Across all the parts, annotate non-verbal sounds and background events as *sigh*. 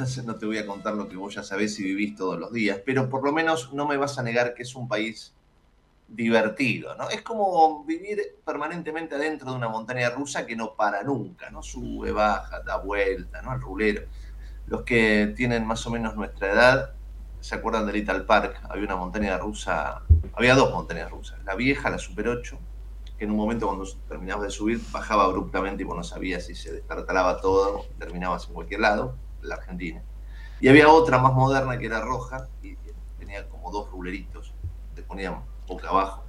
*laughs* no te voy a contar lo que vos ya sabés y vivís todos los días, pero por lo menos no me vas a negar que es un país divertido, ¿no? Es como vivir permanentemente adentro de una montaña rusa que no para nunca, ¿no? Sube, baja, da vuelta, ¿no? El rulero. Los que tienen más o menos nuestra edad se acuerdan del Little Park, había una montaña rusa, había dos montañas rusas, la vieja, la Super 8, que en un momento cuando terminabas de subir bajaba abruptamente y vos no sabías si se destartalaba todo, terminabas en cualquier lado, la Argentina. Y había otra más moderna que era roja y tenía como dos ruleritos, te ponían boca abajo.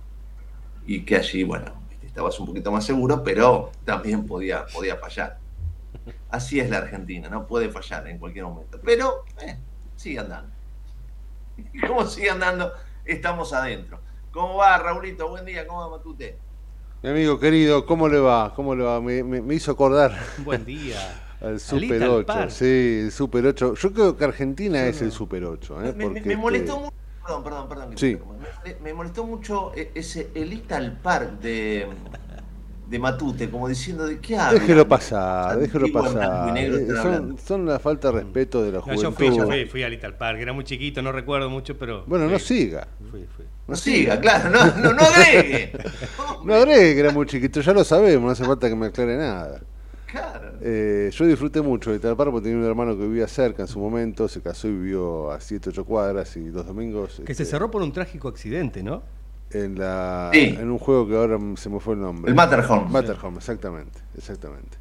Y que allí, bueno, estabas un poquito más seguro, pero también podía, podía fallar. Así es la Argentina, no puede fallar en cualquier momento. Pero eh, sigue andando. *laughs* Y como sigue andando, estamos adentro. ¿Cómo va, Raulito? Buen día, ¿cómo va Matute? Mi amigo querido, ¿cómo le va? ¿Cómo le va? Me, me hizo acordar. Buen día. Al Super 8, sí, el Super 8. Yo creo que Argentina es el Super 8. ¿eh? Me, me, molestó mucho. Perdón, perdón, perdón. Sí. Me, molestó mucho e, ese Elite Park de, de Matute, como diciendo de qué habla. Déjelo pasar, déjelo pasar. Eh, son, son, la falta de respeto de la juventud. yo fui, yo fui, fui a Little Park, era muy chiquito, no recuerdo mucho, pero. Bueno, no siga. Fui, fui. No siga, claro, no, no, no agregue. *laughs* no agregue que era muy chiquito, ya lo sabemos, no hace falta que me aclare nada. Eh, yo disfruté mucho de Talpar porque tenía un hermano que vivía cerca en su momento, se casó y vivió a 7, 8 cuadras y dos domingos. Que se este, cerró por un trágico accidente, ¿no? En, la, en un juego que ahora se me fue el nombre. El Matterhorn. Matterhorn, exactamente, exactamente.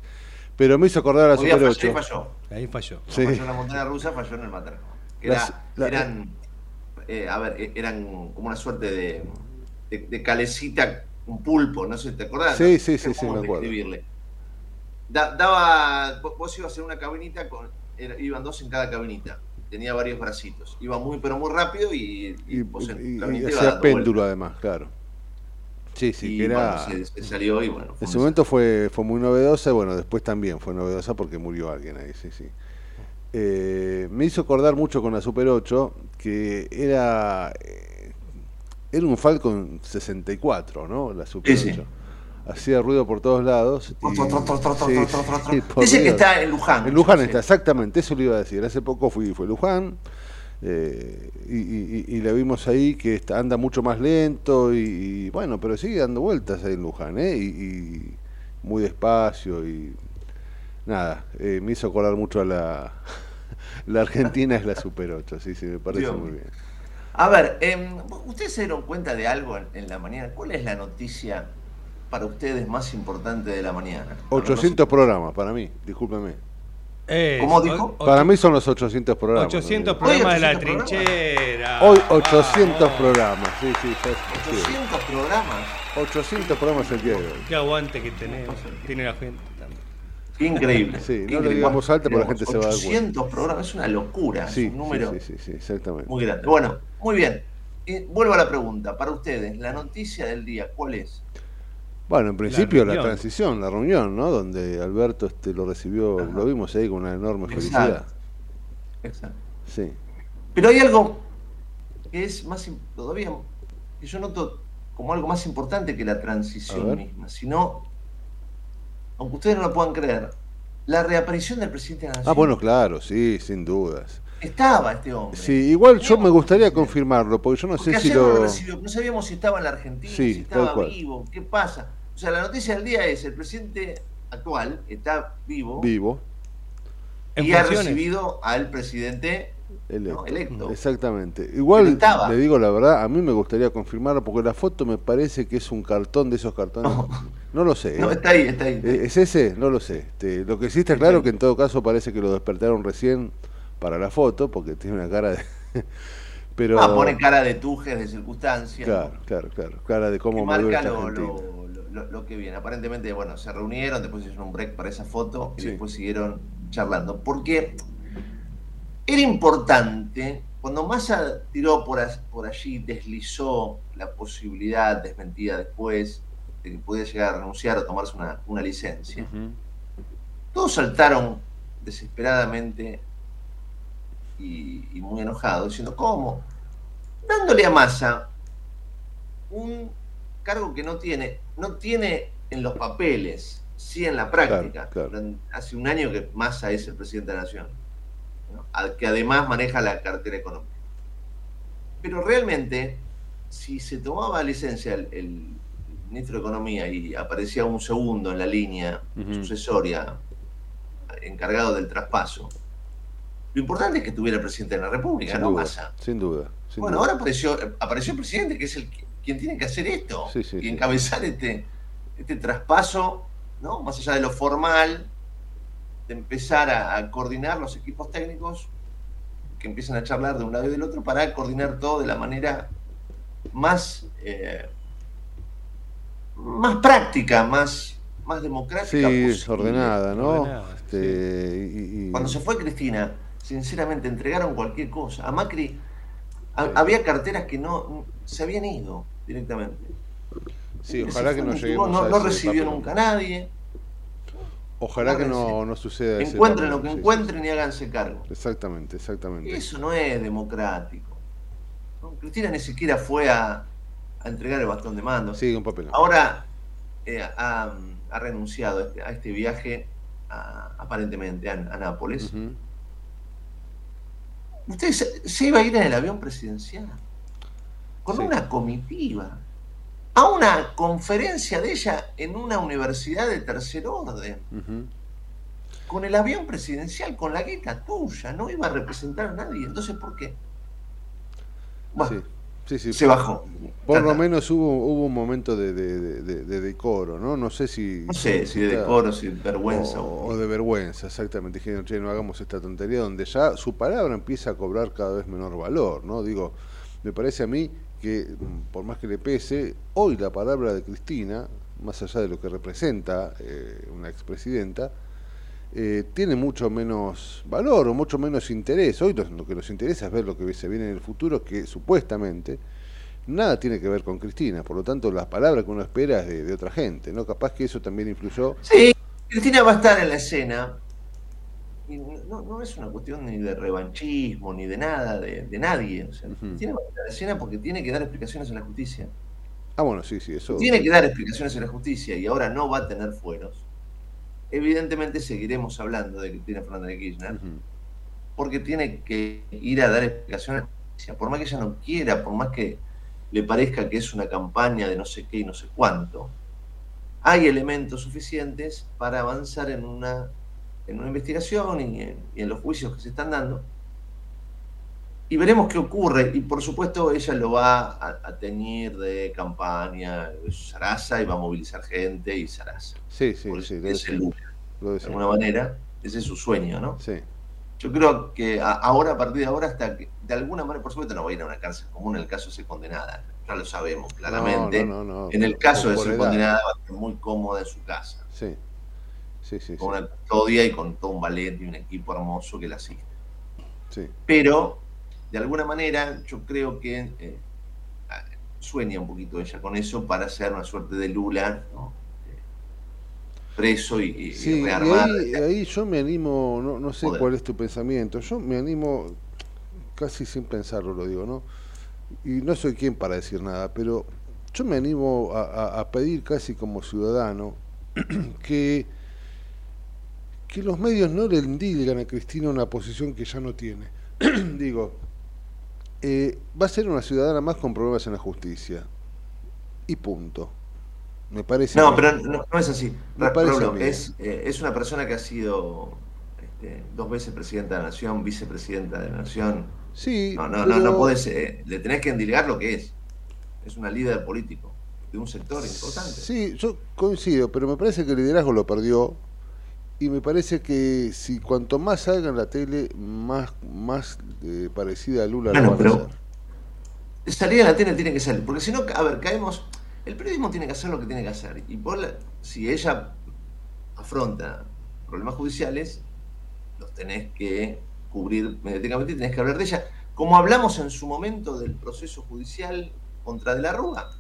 Pero me hizo acordar a la Super 8. Ahí falló. Ahí falló. Sí. Falló en la montaña rusa, falló en el Matterhorn. eran, eh, a ver, e, eran como una suerte de, de, calecita, un pulpo, no sé, ¿te acordás? Sí, sí, sí, sí, me acuerdo daba, vos ibas en una cabinita, con, iban dos en cada cabinita, tenía varios bracitos, iba muy pero muy rápido y, y, hacía péndulo además, claro. Sí, sí, que era. se, salió y bueno. En su momento fue, fue muy novedosa, bueno, después también fue novedosa porque murió alguien ahí, sí, sí. Eh, me hizo acordar mucho con la Super 8 que era. Eh, era un Falcon 64, ¿no? La Super 8 hacía ruido por todos lados. Dice que está en Luján. En Luján está, exactamente, eso le iba a decir. Hace poco fui, fue Luján. Eh, y, la vimos ahí que anda mucho más lento y, bueno, pero sigue dando vueltas ahí en Luján, ¿eh? Y, muy despacio y nada, eh, me hizo acordar mucho a la, *laughs* la Argentina es la Super 8, sí, sí, me parece muy bien. A ver, em, ¿ustedes se dieron cuenta de algo en, en la mañana? ¿Cuál es la noticia para ustedes más importante de la mañana? 800 programas, para mí, discúlpeme. ¿Cómo dijo? Para mí son los 800 programas. 800 programas de la trinchera. Hoy 800 programas, sí, sí. 800 programas. 800 programas el día de hoy. Qué aguante que tenemos, tiene la gente también. Increíble. Sí, no le digamos alto porque la gente se va a dar 800 programas, es una locura, sí, es un número sí, sí, sí, exactamente. muy grande. Bueno, muy bien. vuelvo a la pregunta, para ustedes, la noticia del día, ¿cuál es? Bueno, en principio la, transición, la reunión, ¿no? Donde Alberto este, lo recibió, lo vimos ahí con una enorme felicidad. Exacto. Sí. Pero hay algo que es más, todavía, que yo noto como algo más importante que la transición misma, sino, aunque ustedes no lo puedan creer, la reaparición del presidente de la Nación. Ah, bueno, claro, sí, sin dudas. Estaba este hombre. Sí, igual yo me gustaría confirmarlo, porque yo no sé si lo... No, sabíamos si estaba en la Argentina, si estaba vivo, qué pasa. O sea, la noticia del día es el presidente actual está vivo. Vivo. Y ha recibido al presidente electo. Exactamente. Igual le digo la verdad, a mí me gustaría confirmarlo porque la foto me parece que es un cartón de esos cartones. No, lo sé. No, ¿eh? está ahí, está ahí. ¿Es ese? No lo sé. Este, lo que sí está claro que en todo caso parece que lo despertaron recién para la foto porque tiene una cara de... *laughs* Pero... Ah, pone cara de tujes, de circunstancias. Claro, claro, claro. Cara de cómo marca lo, lo, que viene. Aparentemente, bueno, se reunieron, después hicieron un break para esa foto y después siguieron charlando. Porque era importante, cuando Massa tiró por, por allí, deslizó la posibilidad, desmentida después, de que pudiera llegar a renunciar o tomarse una, licencia, todos saltaron desesperadamente y, y muy enojados, diciendo, ¿cómo? Dándole a Massa un cargo que no tiene, no tiene en los papeles, sí en la práctica. Hace un año que Massa es el presidente de la Nación, que además maneja la cartera económica. Pero realmente, si se tomaba licencia el, ministro de Economía y aparecía un segundo en la línea sucesoria encargado del traspaso, lo importante es que tuviera el presidente de la República, no Massa. Sin duda. bueno, ahora apareció, apareció el presidente, que es el que quien tiene que hacer esto y encabezar este, este traspaso, ¿no? Más allá de lo formal, de empezar a, coordinar los equipos técnicos que empiezan a charlar de un lado y del otro para coordinar todo de la manera más, eh, más práctica, más, más democrática. Sí, ordenada, ¿no? Este, Cuando se fue Cristina, sinceramente entregaron cualquier cosa. A Macri había carteras que no se habían ido directamente. Sí, ojalá que no lleguemos no, no recibió nunca nadie. Ojalá que no, no suceda eso. Encuentren lo que encuentren y háganse cargo. Exactamente, exactamente. Eso no es democrático. Cristina ni siquiera fue a, entregar el bastón de mando. Sí, un papel. Ahora eh, ha, renunciado a este, este viaje aparentemente a, Nápoles. Usted se, iba a ir en el avión presidencial, con una comitiva, a una conferencia de ella en una universidad de tercer orden, con el avión presidencial, con la guita tuya, no iba a representar a nadie. Entonces, ¿por qué? Bueno, se bajó. Por lo menos hubo, hubo un momento de, decoro, ¿no? No sé si... No sé si, de decoro, si de vergüenza. O, de vergüenza, exactamente. Dijeron, che, no hagamos esta tontería, donde ya su palabra empieza a cobrar cada vez menor valor, ¿no? Digo, me parece a mí que, por más que le pese, hoy la palabra de Cristina, más allá de lo que representa eh, una expresidenta, eh, tiene mucho menos valor o mucho menos interés. Hoy lo, que nos interesa es ver lo que se viene en el futuro, que supuestamente nada tiene que ver con Cristina. Por lo tanto, las palabras que uno espera es de, otra gente, ¿no? Capaz que eso también influyó. Sí, Cristina va a estar en la escena. Y no, no es una cuestión ni de revanchismo, ni de nada, de, nadie. Cristina va a estar en la escena porque tiene que dar explicaciones a la justicia. Ah, bueno, sí, sí, eso. Tiene que dar explicaciones a la justicia y ahora no va a tener fueros evidentemente seguiremos hablando de Cristina Fernández de Kirchner, porque tiene que ir a dar explicaciones, por más que ella no quiera, por más que le parezca que es una campaña de no sé qué y no sé cuánto, hay elementos suficientes para avanzar en una, en una investigación y en, los juicios que se están dando y veremos qué ocurre. Y por supuesto ella lo va a, teñir de campaña, Sarasa, y va a movilizar gente y Sarasa. Sí, sí, sí. Es el de alguna manera. Ese es su sueño, ¿no? Sí. Yo creo que ahora, a partir de ahora, hasta que de alguna manera, por supuesto, no va a ir a una cárcel común en el caso de ser condenada. Ya lo sabemos claramente. en el caso de ser condenada, va a estar muy cómoda en su casa. Sí. Sí, sí, con una custodia y con todo un ballet y un equipo hermoso que la asiste. Sí. Pero de alguna manera yo creo que eh, sueña un poquito ella con eso para hacer una suerte de Lula, eh, preso y, sí, y ahí, yo me animo, no, no sé cuál es tu pensamiento, yo me animo casi sin pensarlo, lo digo, ¿no? Y no soy quien para decir nada, pero yo me animo a, pedir casi como ciudadano *clears throat* que, que los medios no le indilgan a Cristina una posición que ya no tiene. *clears throat* digo, eh, va a ser una ciudadana más con problemas en la justicia. Y punto. Me parece. No, pero no, es así. es, eh, es una persona que ha sido este, dos veces presidenta de la nación, vicepresidenta de la nación. Sí. No, no, no, no puedes. Eh, le tenés que endilgar lo que es. Es una líder político de un sector importante. Sí, yo coincido, pero me parece que el liderazgo lo perdió y me parece que si cuanto más salga en la tele, más, más eh, parecida a Lula bueno, pero Salir a la tele tiene que salir, porque si no, a ver, caemos. El periodismo tiene que hacer lo que tiene que hacer. Y por si ella afronta problemas judiciales, los tenés que cubrir mediáticamente y tenés que hablar de ella. Como hablamos en su momento del proceso judicial contra De la Rúa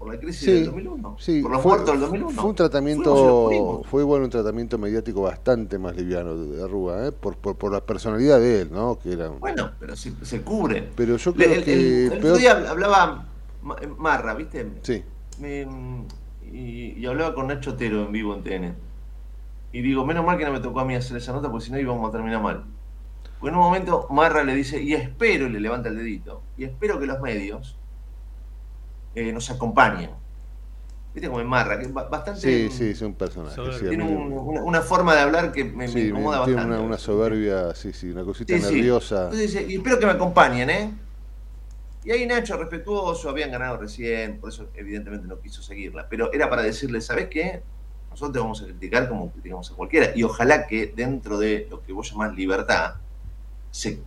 por la crisis del 2001, por los muertos del 2001. Fue un tratamiento, fue bueno un tratamiento mediático bastante más liviano de Arruga, ¿eh? por, por, por, la personalidad de él, ¿no? Que era... Bueno, pero se, se cubre. Pero yo creo que... El, otro día hablaba Marra, ¿viste? Sí. y, y, hablaba con Nacho Otero en vivo en TN. Y digo, menos mal que no me tocó a mí hacer esa nota, porque si no íbamos a terminar mal. Porque en un momento Marra le dice, y espero, y le levanta el dedito, y espero que los medios eh, nos acompañan. ¿Viste como Marra? Que bastante. Sí, sí, es un personaje. tiene una, forma de hablar que me, incomoda tiene bastante. Una, una, soberbia, sí, sí, una cosita nerviosa. Entonces dice, y espero que me acompañen, ¿eh? Y ahí Nacho, respetuoso, habían ganado recién, por eso evidentemente no quiso seguirla. Pero era para decirle, ¿sabes qué? Nosotros te vamos a criticar como criticamos a cualquiera. Y ojalá que dentro de lo que vos llamás libertad, se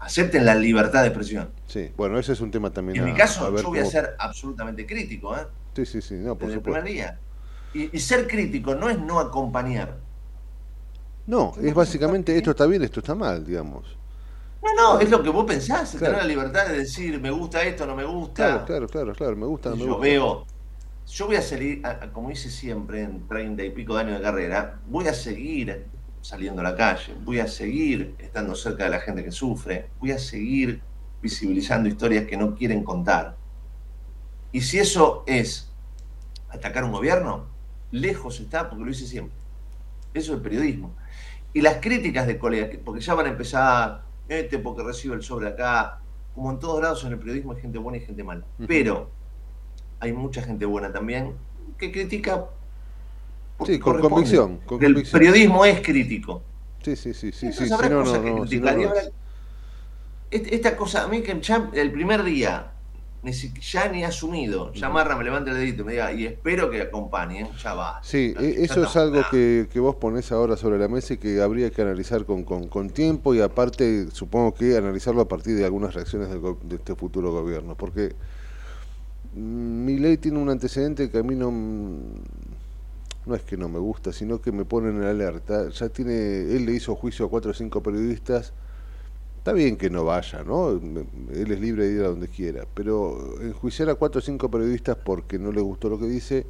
acepten la libertad de expresión. Sí, bueno, ese es un tema también. En mi caso, yo voy a ser absolutamente crítico, ¿eh? Sí, sí, sí, no, por Desde supuesto. el primer día. Y, ser crítico no es no acompañar. No, es básicamente esto está bien, esto está mal, digamos. No, no, es lo que vos pensás, tener la libertad de decir me gusta esto, no me gusta. Claro, claro, claro, claro me gusta, no me yo veo, yo voy a salir, como hice siempre en treinta y pico de años de carrera, voy a seguir saliendo a la calle, voy a seguir estando cerca de la gente que sufre, voy a seguir visibilizando historias que no quieren contar. Y si eso es atacar un gobierno, lejos está, porque lo hice siempre. Eso es el periodismo. Y las críticas de colegas, porque ya van a empezar, este porque recibe el sobre acá, como en todos lados en el periodismo hay gente buena y gente mala. Pero hay mucha gente buena también que critica Sí, con convicción, El periodismo es crítico. Sí, sí, sí, sí, sí, no, no, esta cosa, a mí que ya el primer día, ya ni asumido, ya Marra me levanta el dedito y me diga, y espero que acompañen, ya va. Sí, e, eso es algo que, que, vos ponés ahora sobre la mesa y que habría que analizar con, con, con tiempo y aparte supongo que analizarlo a partir de algunas reacciones de este futuro gobierno, porque mm, mi ley tiene un antecedente que a mí no no es que no me gusta, sino que me pone en alerta. Ya tiene, él le hizo juicio a cuatro o cinco periodistas. Está bien que no vaya, ¿no? Él es libre de ir a donde quiera, pero enjuiciar a cuatro o cinco periodistas porque no le gustó lo que dice,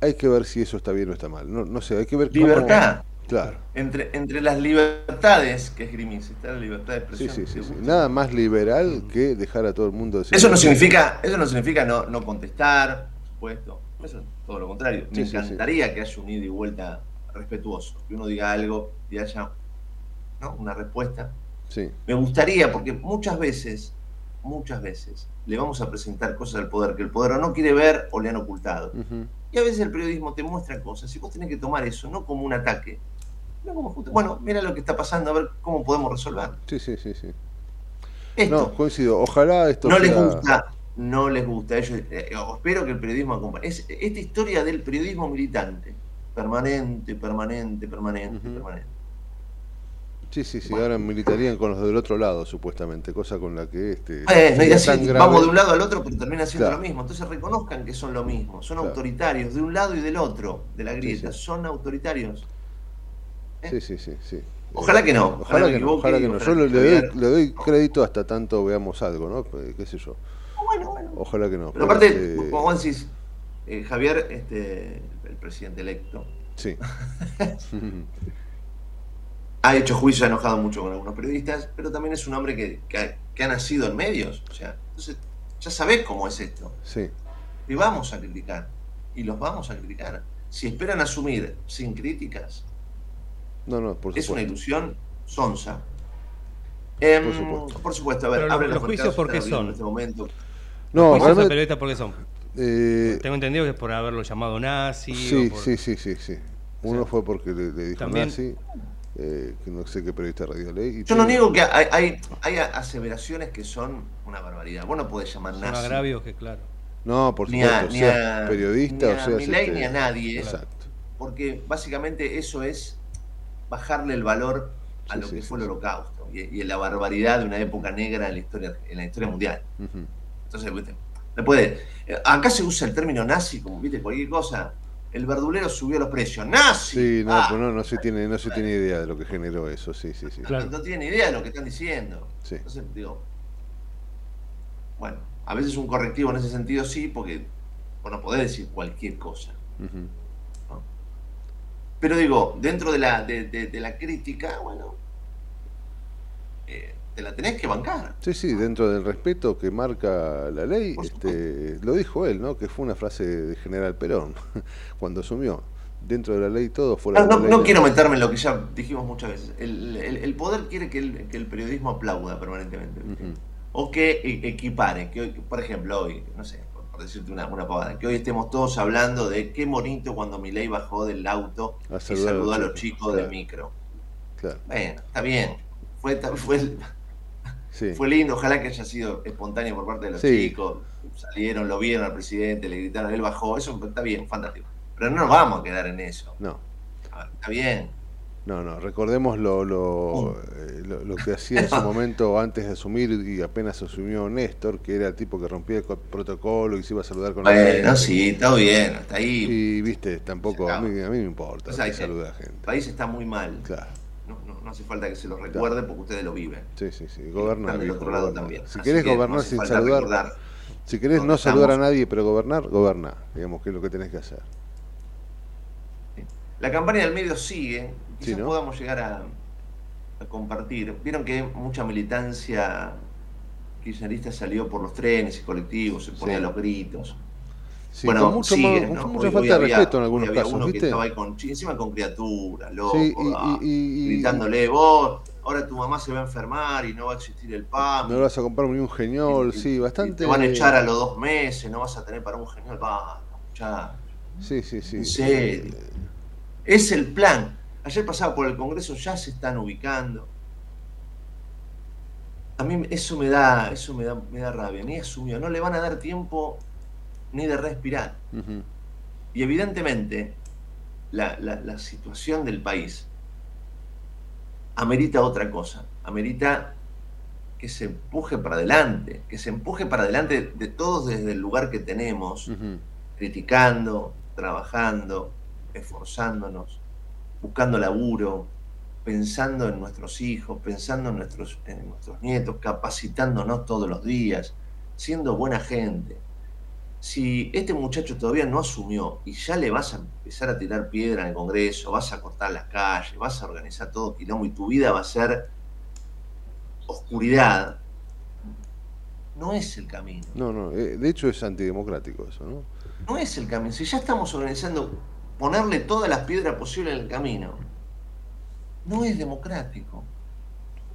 hay que ver si eso está bien o está mal. No, no sé, hay que ver Libertad. Claro. Entre, entre las libertades que es Grimis, está la libertad de expresión. Sí, sí, sí, Nada más liberal que dejar a todo el mundo decir. Eso no significa, eso no significa no, no contestar, por supuesto. Eso todo lo contrario. Me encantaría que haya un ida y vuelta respetuoso, que uno diga algo y haya una respuesta. Me gustaría, porque muchas veces, muchas veces, le vamos a presentar cosas al poder que el poder o no quiere ver o le han ocultado. Y a veces el periodismo te muestra cosas y vos tenés que tomar eso, no como un ataque, no como bueno, mira lo que está pasando, a ver cómo podemos resolver. Sí, sí, sí, sí. Esto. No, coincido. Ojalá esto no les sea- gusta, no les gusta. Ellos, eh, espero que el periodismo acompañe. Es, esta historia del periodismo militante, permanente, permanente, permanente, permanente. Sí, sí, sí. Bueno. Ahora militarían con los del otro lado, supuestamente. Cosa con la que este. Y sería así tan grave. vamos de un lado al otro, pero termina siendo Claro. lo mismo. Entonces reconozcan que son lo mismo. Son Claro. autoritarios de un lado y del otro de la grieta. sí. Son autoritarios. Sí, sí, sí, sí. Ojalá que no, ojalá que no, ojalá que no. Yo le, doy, le doy crédito hasta tanto veamos algo, ¿no? Pues, ¿Qué sé yo? Bueno, bueno. Ojalá que no. Pero aparte, como vos decís, eh, Javier, este, el presidente electo, Sí. *laughs* ha hecho juicio, ha enojado mucho con algunos periodistas, pero también es un hombre que, que ha, que ha nacido en medios. O sea, entonces ya sabés cómo es esto. sí. Y vamos a criticar. Y los vamos a criticar. Si esperan asumir sin críticas, No, no, por es una ilusión sonsa. Em, Por supuesto. por supuesto, a ver, Pero abren los juicios, mercados, ¿por qué están abriendo son? En este momento. No, Juicios a realmente. periodistas, ¿por qué son? eh, Tengo entendido que es por haberlo llamado nazi. sí, o por- sí, sí, sí, sí. Uno sea, fue porque le, le dijo también- nazi, eh, que no sé qué periodista radio leí. y Yo no niego que hay, hay, hay aseveraciones que son una barbaridad. Vos no podés llamar Son nazi. agravios que, claro. No, por Ni supuesto, a, ni seas a- periodista ni o a seas. Este, ni a nadie. Exacto. porque básicamente eso es bajarle el valor a Sí, lo sí, que sí, fue el holocausto y, y la barbaridad de una época negra en la historia, en la historia mundial. Ujú. Entonces, ¿viste? puede. eh, Acá se usa el término nazi como viste cualquier cosa. El verdulero subió los precios. ¡Nazi! Sí, no, Ah, pues no, no se tiene, no se tiene idea de lo que generó eso, sí, sí, sí. no, Claro. no tienen idea de lo que están diciendo. Sí. Entonces, digo, bueno, a veces un correctivo en ese sentido sí, porque vos no podés decir cualquier cosa. Pero digo, dentro de la, de, de- de la crítica, bueno, eh, te la tenés que bancar. Sí, sí, dentro del respeto que marca la ley, este, lo dijo él, ¿no? Que fue una frase de General Perón *laughs* cuando asumió. Dentro de la ley todo, fuera No, de la no- ley. no quiero meterme en lo que ya dijimos muchas veces. El, el- el poder quiere que el, que el periodismo aplauda permanentemente. O que e- equipare. Que hoy, por ejemplo, hoy, no sé, por, decirte una, una pavada, que hoy estemos todos hablando de qué bonito cuando Milei bajó del auto A y saludó a los chicos, del micro. Claro, Bueno, está bien. Fue, fue, sí. Fue lindo, ojalá que haya sido espontáneo por parte de los Sí. chicos. Salieron, lo vieron al presidente, le gritaron, él bajó. Eso está bien, fantástico. Pero no nos vamos a quedar en eso. No, ver, Está bien. no, no. Recordemos lo, lo, eh, lo, lo que hacía en su *laughs* momento antes de asumir y apenas asumió Néstor, que era el tipo que rompía el co- protocolo y se iba a saludar con la Bueno, gente. sí, está bien, hasta ahí. Y viste, tampoco, a mí, a mí me importa O sea, que que- saluda a El gente. país está muy mal. Claro. No, no- no hace falta que se lo recuerde porque ustedes lo viven. Sí, sí, sí. Gobernar. Viejo, otro lado gobernar. también. Si Así querés no gobernar sin saludar, recordar si querés no saludar a nadie pero gobernar, goberná. Digamos que es lo que tenés que hacer. La campaña del medio sigue. Sí, Quizás ¿no? podamos llegar a, a compartir. Vieron que mucha militancia kirchnerista salió por los trenes y colectivos, se ponía Sí. los gritos. Sí, bueno, con, mucho siguen, más- ¿no? con Hoy- mucha hoy falta de había- respeto en algunos había casos, uno que ¿viste? estaba ahí con, encima con criaturas, loco, Sí, y- ah, y- y- gritándole, vos, ahora tu mamá se va a enfermar y no va a existir el PAM. No le vas a comprar ni un geniol, sí, bastante. Te van a echar a los dos meses, no vas a tener para un genial, va, muchacho. Sí, sí, sí. En serio. Es el plan. Ayer pasaba por el Congreso, ya se están ubicando. A mí eso me da, eso me da, me da rabia. Ni asumió, no le van a dar tiempo ni de respirar. Y evidentemente, la, la- la situación del país amerita otra cosa. Amerita que se empuje para adelante, que se empuje para adelante de todos desde el lugar que tenemos, criticando, trabajando, esforzándonos, buscando laburo, pensando en nuestros hijos, pensando en nuestros, en nuestros nietos, capacitándonos todos los días, siendo buena gente. Si este muchacho todavía no asumió y ya le vas a empezar a tirar piedra en el Congreso, vas a cortar las calles, vas a organizar todo quilombo y tu vida va a ser oscuridad, no es el camino. No, no, eh, de hecho es antidemocrático eso, ¿no? No es el camino. Si ya estamos organizando ponerle todas las piedras posibles en el camino, no es democrático.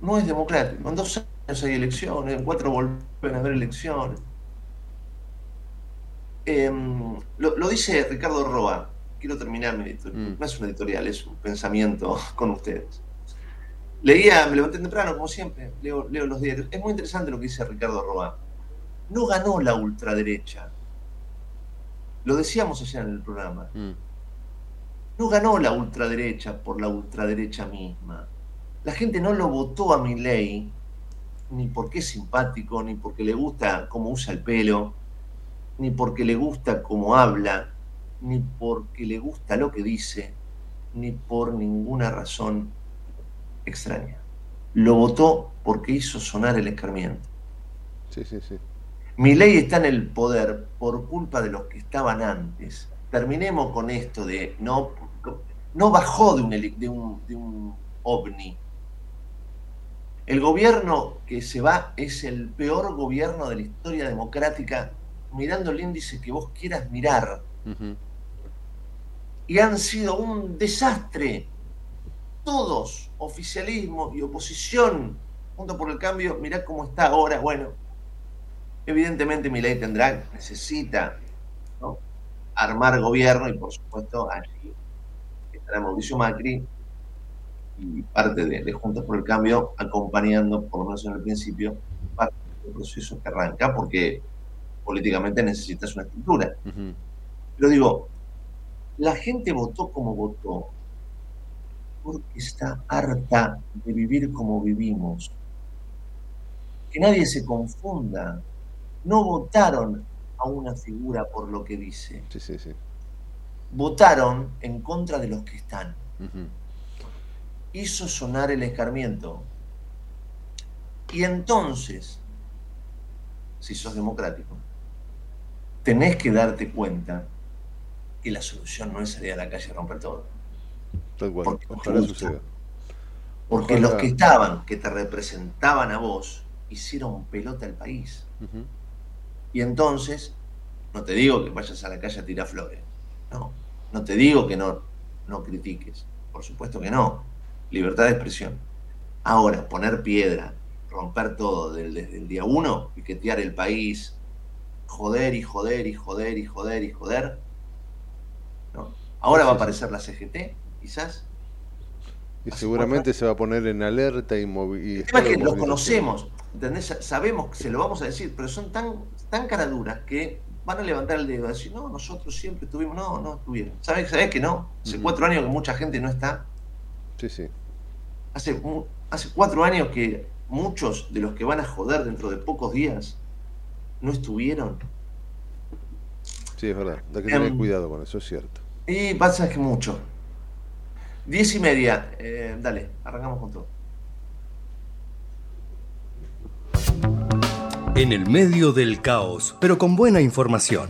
No es democrático. En dos años hay elecciones, en cuatro vuelven a haber elecciones. Em, lo, lo dice Ricardo Roa. Quiero terminar mi editorial. Mm. No es una editorial, es un pensamiento *laughs* con ustedes. leía, me levanté temprano, como siempre, leo, leo los diarios. Es muy interesante lo que dice Ricardo Roa. No ganó la ultraderecha. Lo decíamos ayer en el programa. Mm. No ganó la ultraderecha por la ultraderecha misma. La gente no lo votó a mi ley ni porque es simpático, ni porque le gusta cómo usa el pelo, ni porque le gusta cómo habla, ni porque le gusta lo que dice, ni por ninguna razón extraña. Lo votó porque hizo sonar el escarmiento. Sí, sí, sí. Mi ley está en el poder por culpa de los que estaban antes. Terminemos con esto de no, no bajó de un, de un, de un ovni. El gobierno que se va es el peor gobierno de la historia democrática, mirando el índice que vos quieras mirar. Y han sido un desastre. Todos, oficialismo y oposición, junto por el cambio, mirá cómo está ahora. Bueno, evidentemente mi ley tendrá, necesita ¿no? armar gobierno y por supuesto allí estará Mauricio Macri y parte de, de Juntos por el Cambio acompañando, por lo menos en el principio, parte del proceso que arranca porque políticamente necesitas una estructura. Pero digo, la gente votó como votó porque está harta de vivir como vivimos. Que nadie se confunda. No votaron a una figura por lo que dice. Sí, sí, sí. Votaron en contra de los que están. Hizo sonar el escarmiento. Y entonces, si sos democrático, tenés que darte cuenta que la solución no es salir a la calle a romper todo. Tal cual. Porque Ojalá gusta. suceda. Porque Ojalá. los que estaban, que te representaban a vos, hicieron pelota al país. Y entonces, no te digo que vayas a la calle a tirar flores. No. No te digo que no, no critiques. Por supuesto que no. Libertad de expresión. Ahora, poner piedra, romper todo desde el día uno, piquetear el país, joder y joder y joder y joder y joder. No. Ahora va a aparecer la CGT, quizás. Y seguramente se va a poner en alerta y, y El tema es que los conocemos, ¿entendés? Sa- Sabemos que se lo vamos a decir, pero son tan, tan caraduras que van a levantar el dedo y decir, no, nosotros siempre estuvimos, no, no estuvieron. ¿Sabes, sabés que no? Hace cuatro años que mucha gente no está. Sí, sí. Hace, hace cuatro años que muchos de los que van a joder dentro de pocos días no estuvieron. Sí, es verdad. Hay que tener Em, cuidado con eso, es cierto. Y pasa que mucho. Diez y media, eh, dale, arrancamos con todo. En el medio del caos, pero con buena información.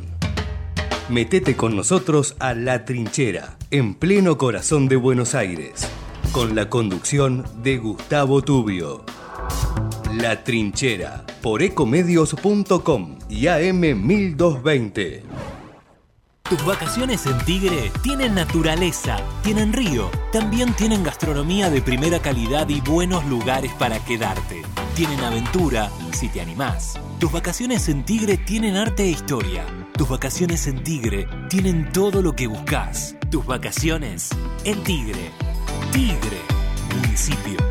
Metete con nosotros a La Trinchera, en pleno corazón de Buenos Aires, con la conducción de Gustavo Tubio. La Trinchera, por ecomedios.com y AM1220. Tus vacaciones en Tigre tienen naturaleza, tienen río, también tienen gastronomía de primera calidad y buenos lugares para quedarte. Tienen aventura, si te animás. Tus vacaciones en Tigre tienen arte e historia. Tus vacaciones en Tigre tienen todo lo que buscas. Tus vacaciones en Tigre. Tigre, municipio.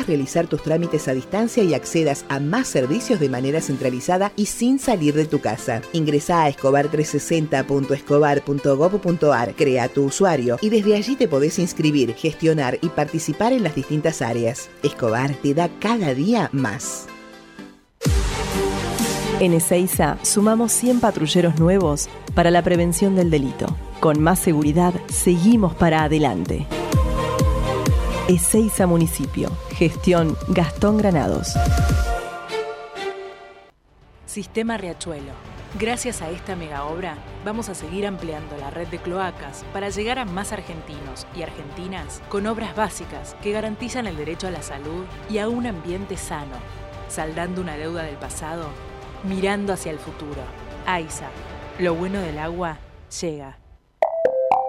realizar tus trámites a distancia y accedas a más servicios de manera centralizada y sin salir de tu casa. Ingresa a escobar360.escobar.gov.ar, crea tu usuario y desde allí te podés inscribir, gestionar y participar en las distintas áreas. Escobar te da cada día más. En Ezeiza sumamos 100 patrulleros nuevos para la prevención del delito. Con más seguridad, seguimos para adelante. Ezeiza Municipio. Gestión Gastón Granados. Sistema Riachuelo. Gracias a esta mega obra, vamos a seguir ampliando la red de cloacas para llegar a más argentinos y argentinas con obras básicas que garantizan el derecho a la salud y a un ambiente sano, saldando una deuda del pasado, mirando hacia el futuro. AISA, lo bueno del agua llega.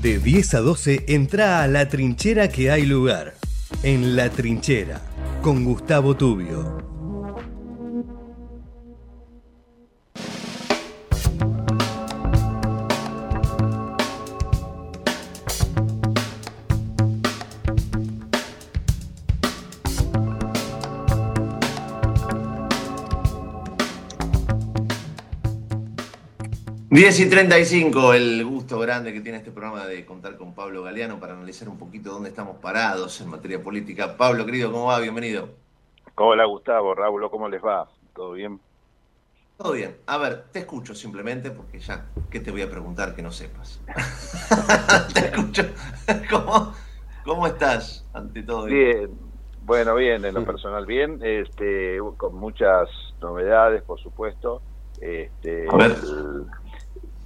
De 10 a 12 entra a la trinchera que hay lugar. En la trinchera, con Gustavo Tubio. Diez y 35, el gusto grande que tiene este programa de contar con Pablo Galeano para analizar un poquito dónde estamos parados en materia política. Pablo, querido, ¿cómo va? Bienvenido. Hola, Gustavo, Raúl, ¿cómo les va? ¿Todo bien? Todo bien. A ver, te escucho simplemente porque ya, ¿qué te voy a preguntar que no sepas? *laughs* te escucho. ¿Cómo, ¿Cómo estás ante todo? Bien, bueno, bien, en lo personal bien, este, con muchas novedades, por supuesto. Este, A ver. el-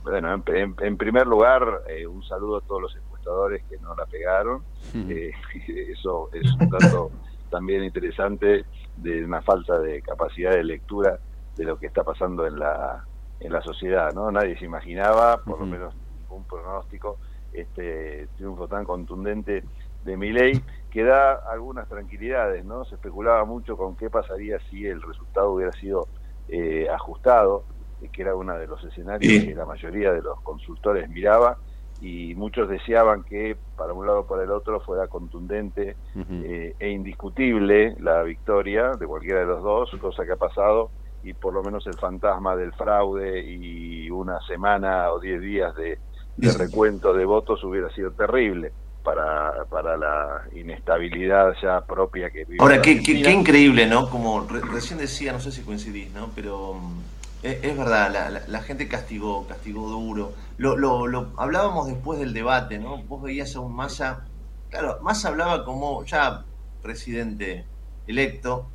bueno, en, primer lugar, eh, un saludo a todos los encuestadores que no la pegaron. Eh, *laughs* eso es un dato *laughs* también interesante de una falta de capacidad de lectura de lo que está pasando en la, en la sociedad. ¿no? Nadie se imaginaba, por lo menos ningún pronóstico, este triunfo tan contundente de Milei que da algunas tranquilidades. ¿no? Se especulaba mucho con qué pasaría si el resultado hubiera sido eh, ajustado, que era uno de los escenarios Sí. que la mayoría de los consultores miraba y muchos deseaban que para un lado o para el otro fuera contundente eh, e indiscutible la victoria de cualquiera de los dos, cosa que ha pasado y por lo menos el fantasma del fraude y una semana o diez días de, de recuento de votos hubiera sido terrible para, para la inestabilidad ya propia que vive Ahora, qué, qué- increíble, ¿no? Como re- recién decía, no sé si coincidís, ¿no? Pero mm, es, es verdad, la, la- la gente castigó, castigó duro. Lo, lo, lo hablábamos después del debate, ¿no? Vos veías a un Massa, claro, Massa hablaba como ya presidente electo,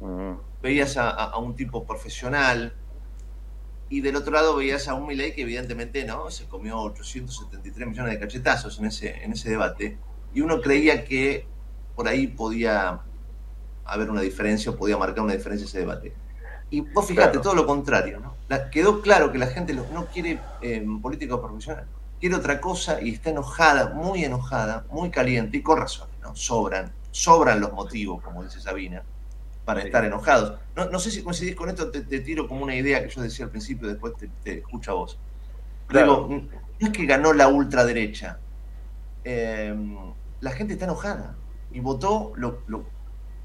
veías a, a- a un tipo profesional, y del otro lado veías a un Milei que evidentemente no se comió 873 millones de cachetazos en ese, en ese debate, y uno creía que por ahí podía haber una diferencia o podía marcar una diferencia ese debate. Y vos Claro. todo lo contrario, ¿no? La- quedó claro que la gente lo- no quiere eh, político profesional, quiere otra cosa y está enojada, muy enojada, muy caliente y con razón, ¿no? Sobran, sobran los motivos, como dice Sabina, para estar enojados. No, no sé si coincidís con esto, te, te tiro como una idea que yo decía al principio, después te, te escucho a vos. Claro. Digo, no es que ganó la ultraderecha, eh, la gente está enojada y votó lo, lo-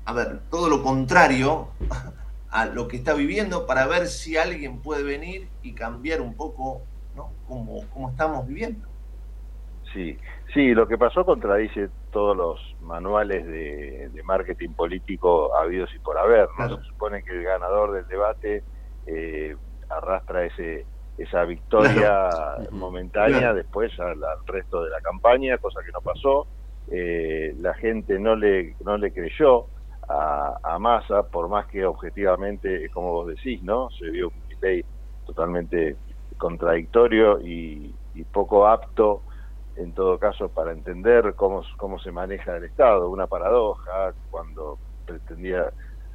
a ver, todo lo contrario a lo que está viviendo para ver si alguien puede venir y cambiar un poco ¿no? cómo, cómo estamos viviendo. sí. Sí, lo que pasó contradice todos los manuales de, marketing político habidos y por haber. ¿no? Se supone que el ganador del debate eh, arrastra ese esa victoria *laughs* momentánea después al, resto de la campaña, cosa que no pasó. Eh, la gente no le, no le creyó a, a Massa, por más que objetivamente, como vos decís, ¿no? Se vio un ley totalmente contradictorio y, y, poco apto, en todo caso, para entender cómo, cómo se maneja el Estado. Una paradoja cuando pretendía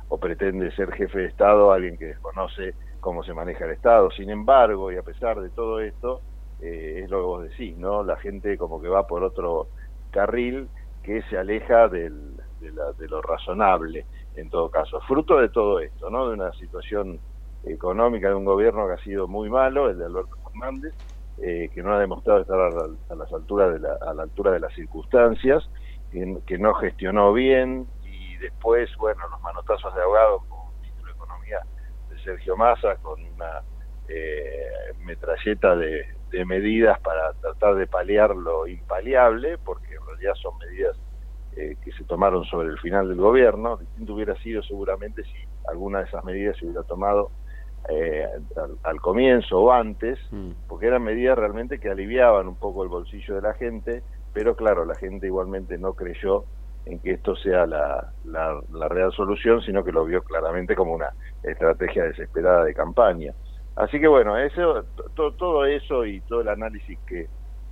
o pretende ser jefe de Estado alguien que desconoce cómo se maneja el Estado. Sin embargo, y a pesar de todo esto, eh, es lo que vos decís, ¿no? La gente como que va por otro carril que se aleja del, de, lo razonable, en todo caso. Fruto de todo esto, ¿no? De una situación económica de un gobierno que ha sido muy malo, el de Alberto Fernández, eh, que no ha demostrado estar a, las alturas de la, a la altura de las circunstancias, que, no gestionó bien y después, bueno, los manotazos de ahogados Sergio Massa con una eh, metralleta de, medidas para tratar de paliar lo impaliable, porque en realidad son medidas eh, que se tomaron sobre el final del gobierno. Distinto hubiera sido seguramente si alguna de esas medidas se hubiera tomado eh, al, comienzo o antes, mm. porque eran medidas realmente que aliviaban un poco el bolsillo de la gente, pero claro, la gente igualmente no creyó en que esto sea la, la, real solución, sino que lo vio claramente como una estrategia desesperada de campaña. Así que bueno, eso, todo eso y todo el análisis que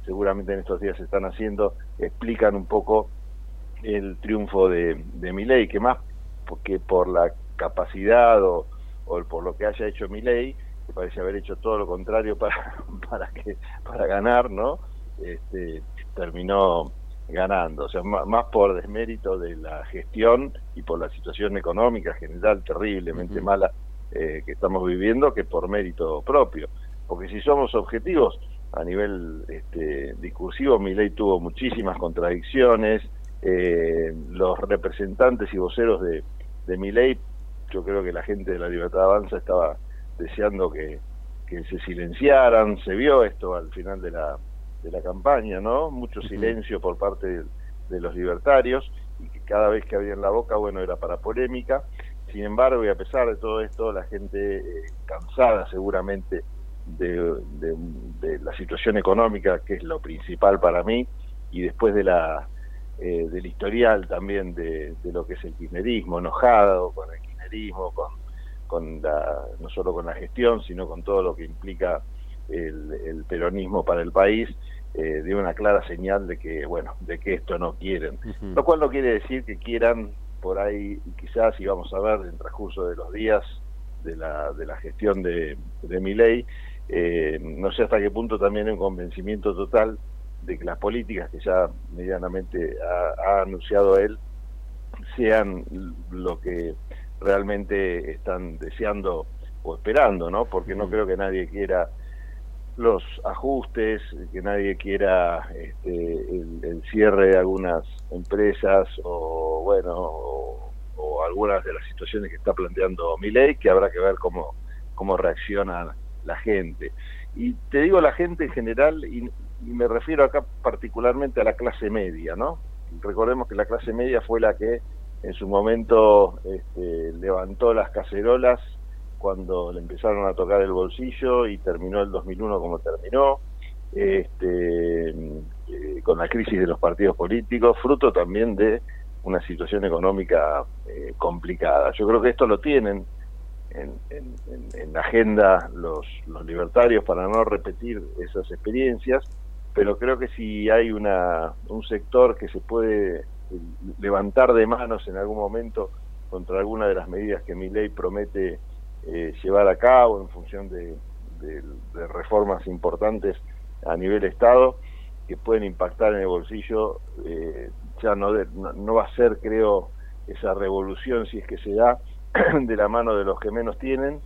seguramente en estos días se están haciendo explican un poco el triunfo de, de Milei, que más que por la capacidad o, o por lo que haya hecho Milei, que parece haber hecho todo lo contrario para, *laughs* para, que, para ganar, ¿no? Este, terminó ganando, o sea, más por desmérito de la gestión y por la situación económica general terriblemente mala eh, que estamos viviendo que por mérito propio. Porque si somos objetivos a nivel este, discursivo, mi ley tuvo muchísimas contradicciones, eh, los representantes y voceros de, de mi ley, yo creo que la gente de la Libertad Avanza estaba deseando que, que se silenciaran, se vio esto al final de la de la campaña, ¿no? Mucho silencio por parte de, los libertarios y que cada vez que abrían la boca, bueno, era para polémica. Sin embargo, y a pesar de todo esto, la gente eh, cansada seguramente de, la situación económica, que es lo principal para mí, y después de la eh, del historial también de, lo que es el kirchnerismo, enojado con el kirchnerismo, con, con la, no solo con la gestión, sino con todo lo que implica el, peronismo para el país, eh, de una clara señal de que, bueno, de que esto no quieren. Lo cual no quiere decir que quieran por ahí, quizás, y vamos a ver en el transcurso de los días de la, de la gestión de, de mi ley, eh, no sé hasta qué punto también un convencimiento total de que las políticas que ya medianamente ha, anunciado él sean lo que realmente están deseando o esperando, ¿no? Porque no creo que nadie quiera los ajustes, que nadie quiera este, el, cierre de algunas empresas o bueno o, algunas de las situaciones que está planteando mi ley, que habrá que ver cómo, cómo reacciona la gente. Y te digo la gente en general, y, me refiero acá particularmente a la clase media, ¿no? Recordemos que la clase media fue la que en su momento este, levantó las cacerolas cuando le empezaron a tocar el bolsillo y terminó el 2001 como terminó, este, eh, con la crisis de los partidos políticos, fruto también de una situación económica eh, complicada. Yo creo que esto lo tienen en, en, la agenda los, los libertarios para no repetir esas experiencias, pero creo que si hay una, un sector que se puede levantar de manos en algún momento contra alguna de las medidas que mi ley promete eh, llevar a cabo en función de, reformas importantes a nivel Estado que pueden impactar en el bolsillo, eh, ya no, no, va a ser, creo, esa revolución, si es que se da, *clears throat* de la mano de los que menos tienen,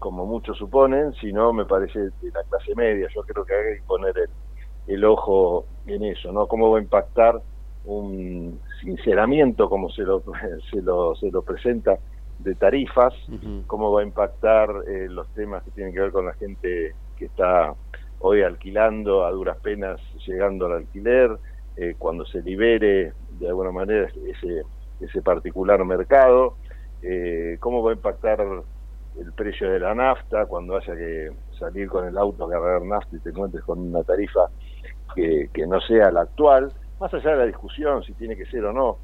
como muchos suponen, sino me parece de la clase media. Yo creo que hay que poner el, el ojo en eso, ¿no? ¿Cómo va a impactar un sinceramiento como se lo, *laughs* se lo, se lo presenta de tarifas, cómo va a impactar eh, los temas que tienen que ver con la gente que está hoy alquilando a duras penas, llegando al alquiler, eh, cuando se libere de alguna manera ese, ese particular mercado, eh, cómo va a impactar el precio de la nafta cuando haya que salir con el auto a cargar nafta y te encuentres con una tarifa que, que no sea la actual, más allá de la discusión si tiene que ser o no,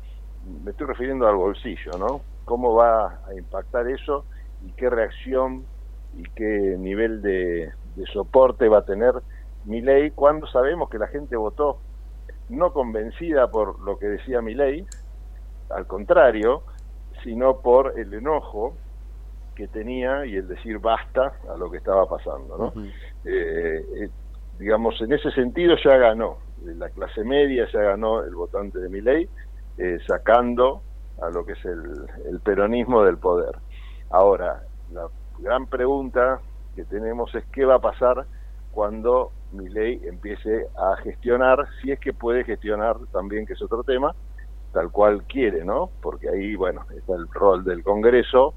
me estoy refiriendo al bolsillo, ¿no? ¿Cómo va a impactar eso y qué reacción y qué nivel de, soporte va a tener mi ley cuando sabemos que la gente votó no convencida por lo que decía mi ley, al contrario, sino por el enojo que tenía y el decir basta a lo que estaba pasando. ¿no? Eh, eh, digamos, en ese sentido ya ganó, la clase media ya ganó el votante de mi ley, eh, sacando a lo que es el, el peronismo del poder. Ahora, la gran pregunta que tenemos es qué va a pasar cuando mi ley empiece a gestionar, si es que puede gestionar también, que es otro tema, tal cual quiere, ¿no? Porque ahí, bueno, está el rol del Congreso,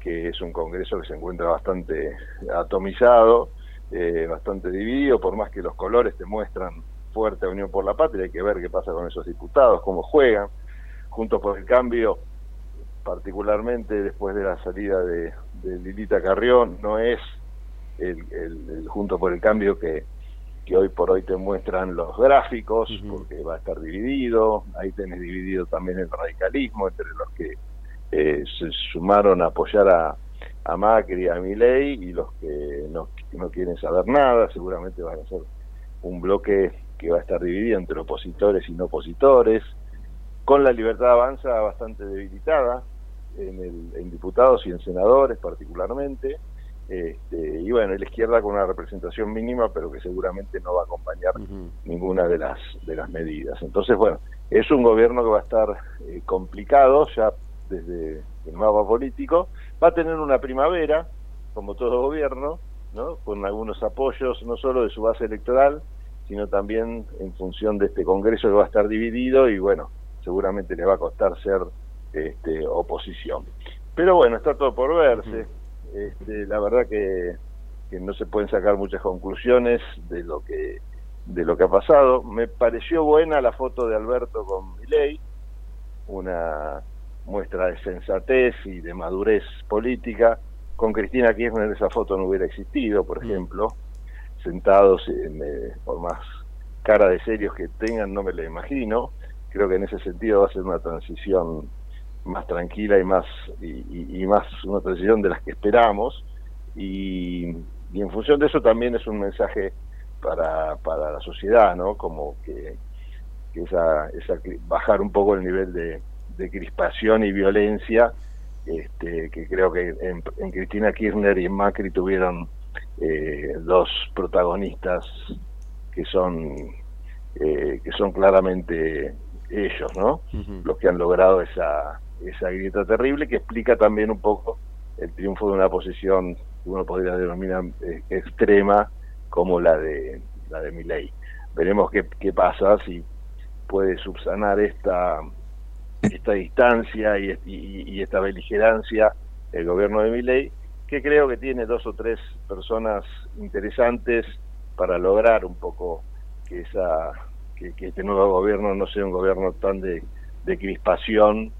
que es un Congreso que se encuentra bastante atomizado, eh, bastante dividido, por más que los colores te muestran fuerte Unión por la Patria, hay que ver qué pasa con esos diputados, cómo juegan. Juntos por el Cambio particularmente después de la salida de, Lilita Carrión, no es el, Junto por el Cambio que, que hoy por hoy te muestran los gráficos, porque va a estar dividido, ahí tenés dividido también el radicalismo entre los que eh, se sumaron a apoyar a, a Macri, a Milei, y los que no, no quieren saber nada, seguramente van a ser un bloque que va a estar dividido entre opositores y no opositores, con la libertad avanza bastante debilitada, en, diputados y en senadores particularmente. Este, y bueno, la izquierda con una representación mínima, pero que seguramente no va a acompañar ninguna de las, de las medidas. Entonces, bueno, es un gobierno que va a estar eh, complicado ya desde el mapa político. Va a tener una primavera, como todo gobierno, ¿no? con algunos apoyos, no solo de su base electoral, sino también en función de este Congreso que va a estar dividido y bueno, seguramente le va a costar ser este, oposición. Pero bueno, está todo por verse. Este, la verdad que, no se pueden sacar muchas conclusiones de lo que de lo que ha pasado. Me pareció buena la foto de Alberto con Milei, una muestra de sensatez y de madurez política. Con Cristina Kirchner esa foto no hubiera existido, por ejemplo, sentados, en, eh, por más cara de serios que tengan, no me lo imagino. Creo que en ese sentido va a ser una transición más tranquila y más y, más una transición de las que esperamos. Y, en función de eso también es un mensaje para, para la sociedad no como que, esa, esa bajar un poco el nivel de, crispación y violencia este, que creo que en, Cristina Kirchner y en Macri tuvieron eh, dos protagonistas que son eh, que son claramente ellos, ¿no? Los que han logrado esa esa grieta terrible que explica también un poco el triunfo de una posición que uno podría denominar eh, extrema como la de la de Milei. Veremos qué, qué pasa si puede subsanar esta esta distancia y, y, esta beligerancia el gobierno de Milei, que creo que tiene dos o tres personas interesantes para lograr un poco que esa que, que este nuevo gobierno no sea un gobierno tan de, de crispación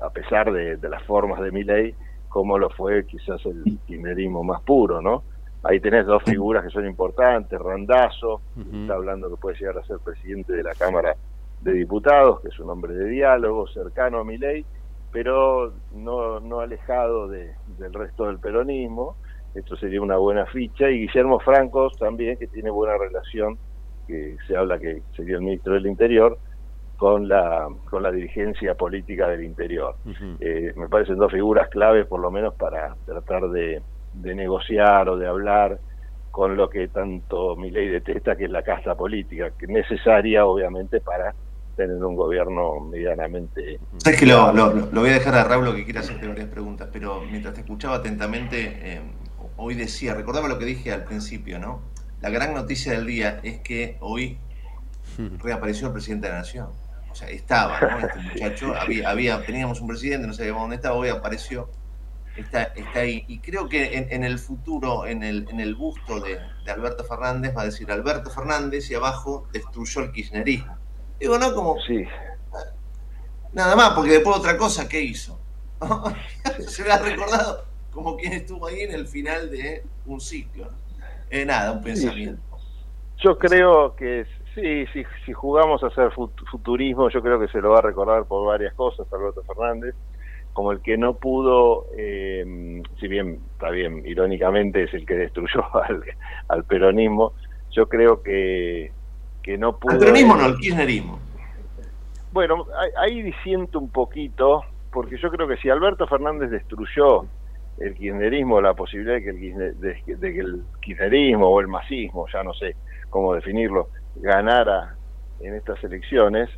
a pesar de, las formas de mi ley, como lo fue quizás el kirchnerismo más puro, ¿no? Ahí tenés dos figuras que son importantes, Randazo, está hablando que puede llegar a ser presidente de la Cámara de Diputados, que es un hombre de diálogo, cercano a mi ley, pero no, no alejado de, del resto del peronismo, esto sería una buena ficha, y Guillermo Francos también, que tiene buena relación, que se habla que sería el ministro del Interior, con la, con la dirigencia política del interior. Eh, me parecen dos figuras claves, por lo menos, para tratar de, negociar o de hablar con lo que tanto mi ley detesta, que es la casa política, que es necesaria, obviamente, para tener un gobierno medianamente... Sabes que lo, voy a dejar a Raúl que quiera hacerte varias preguntas, pero mientras te escuchaba atentamente, eh, hoy decía, recordaba lo que dije al principio, ¿no? La gran noticia del día es que hoy *laughs* reapareció el presidente de la Nación o sea, estaba, ¿no? Este *laughs* muchacho, había, había, teníamos un presidente, no sabíamos dónde estaba, hoy apareció está, está ahí. Y creo que en, el futuro, en el, en el busto de, Alberto Fernández, va a decir Alberto Fernández y abajo destruyó el kirchnerismo. Digo, ¿no? Como. Sí. Nada más, porque después otra cosa, ¿qué hizo? *laughs* Se me ha recordado como quien estuvo ahí en el final de un ciclo. Eh, nada, un pensamiento. Yo creo que sí, sí, si jugamos a hacer futurismo, yo creo que se lo va a recordar por varias cosas Alberto Fernández, como el que no pudo, eh, si bien está bien, irónicamente es el que destruyó *laughs* al, peronismo, yo creo que, que no pudo... No, el kirchnerismo. Bueno, ahí disiento un poquito, porque yo creo que si Alberto Fernández destruyó el kirchnerismo, la posibilidad de que el, de, que el kirchnerismo o el masismo, ya no sé cómo definirlo, ganara en estas elecciones,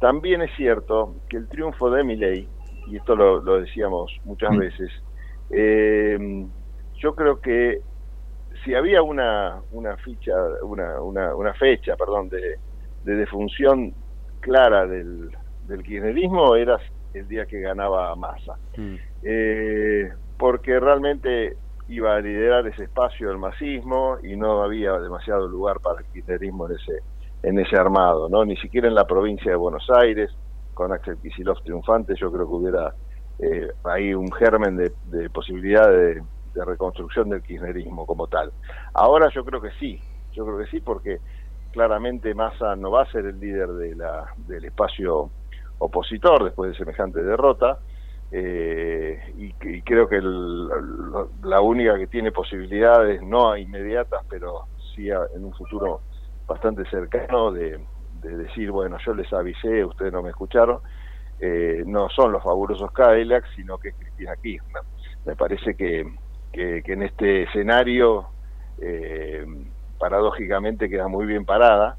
también es cierto que el triunfo de Milei, y esto lo, decíamos muchas mm. veces, eh, yo creo que si había una, una ficha, una, una, una fecha, perdón, de, de defunción clara del, del kirchnerismo, era el día que ganaba Massa. Mm. Eh, porque realmente iba a liderar ese espacio del masismo y no había demasiado lugar para el kirchnerismo en ese, en ese armado, ¿no? Ni siquiera en la provincia de Buenos Aires, con Axel Kicillof triunfante, yo creo que hubiera eh, ahí un germen de, posibilidad de, reconstrucción del kirchnerismo como tal. Ahora yo creo que sí, yo creo que sí, porque claramente Massa no va a ser el líder de la, del espacio opositor después de semejante derrota, eh, y, creo que la única que tiene posibilidades, no inmediatas, pero sí en un futuro bastante cercano, de, decir, bueno, yo les avisé, ustedes no me escucharon, eh, no son los fabulosos Cadillacs, sino que es Cristina Kirchner. Me parece que, que, en este escenario, eh, paradójicamente, queda muy bien parada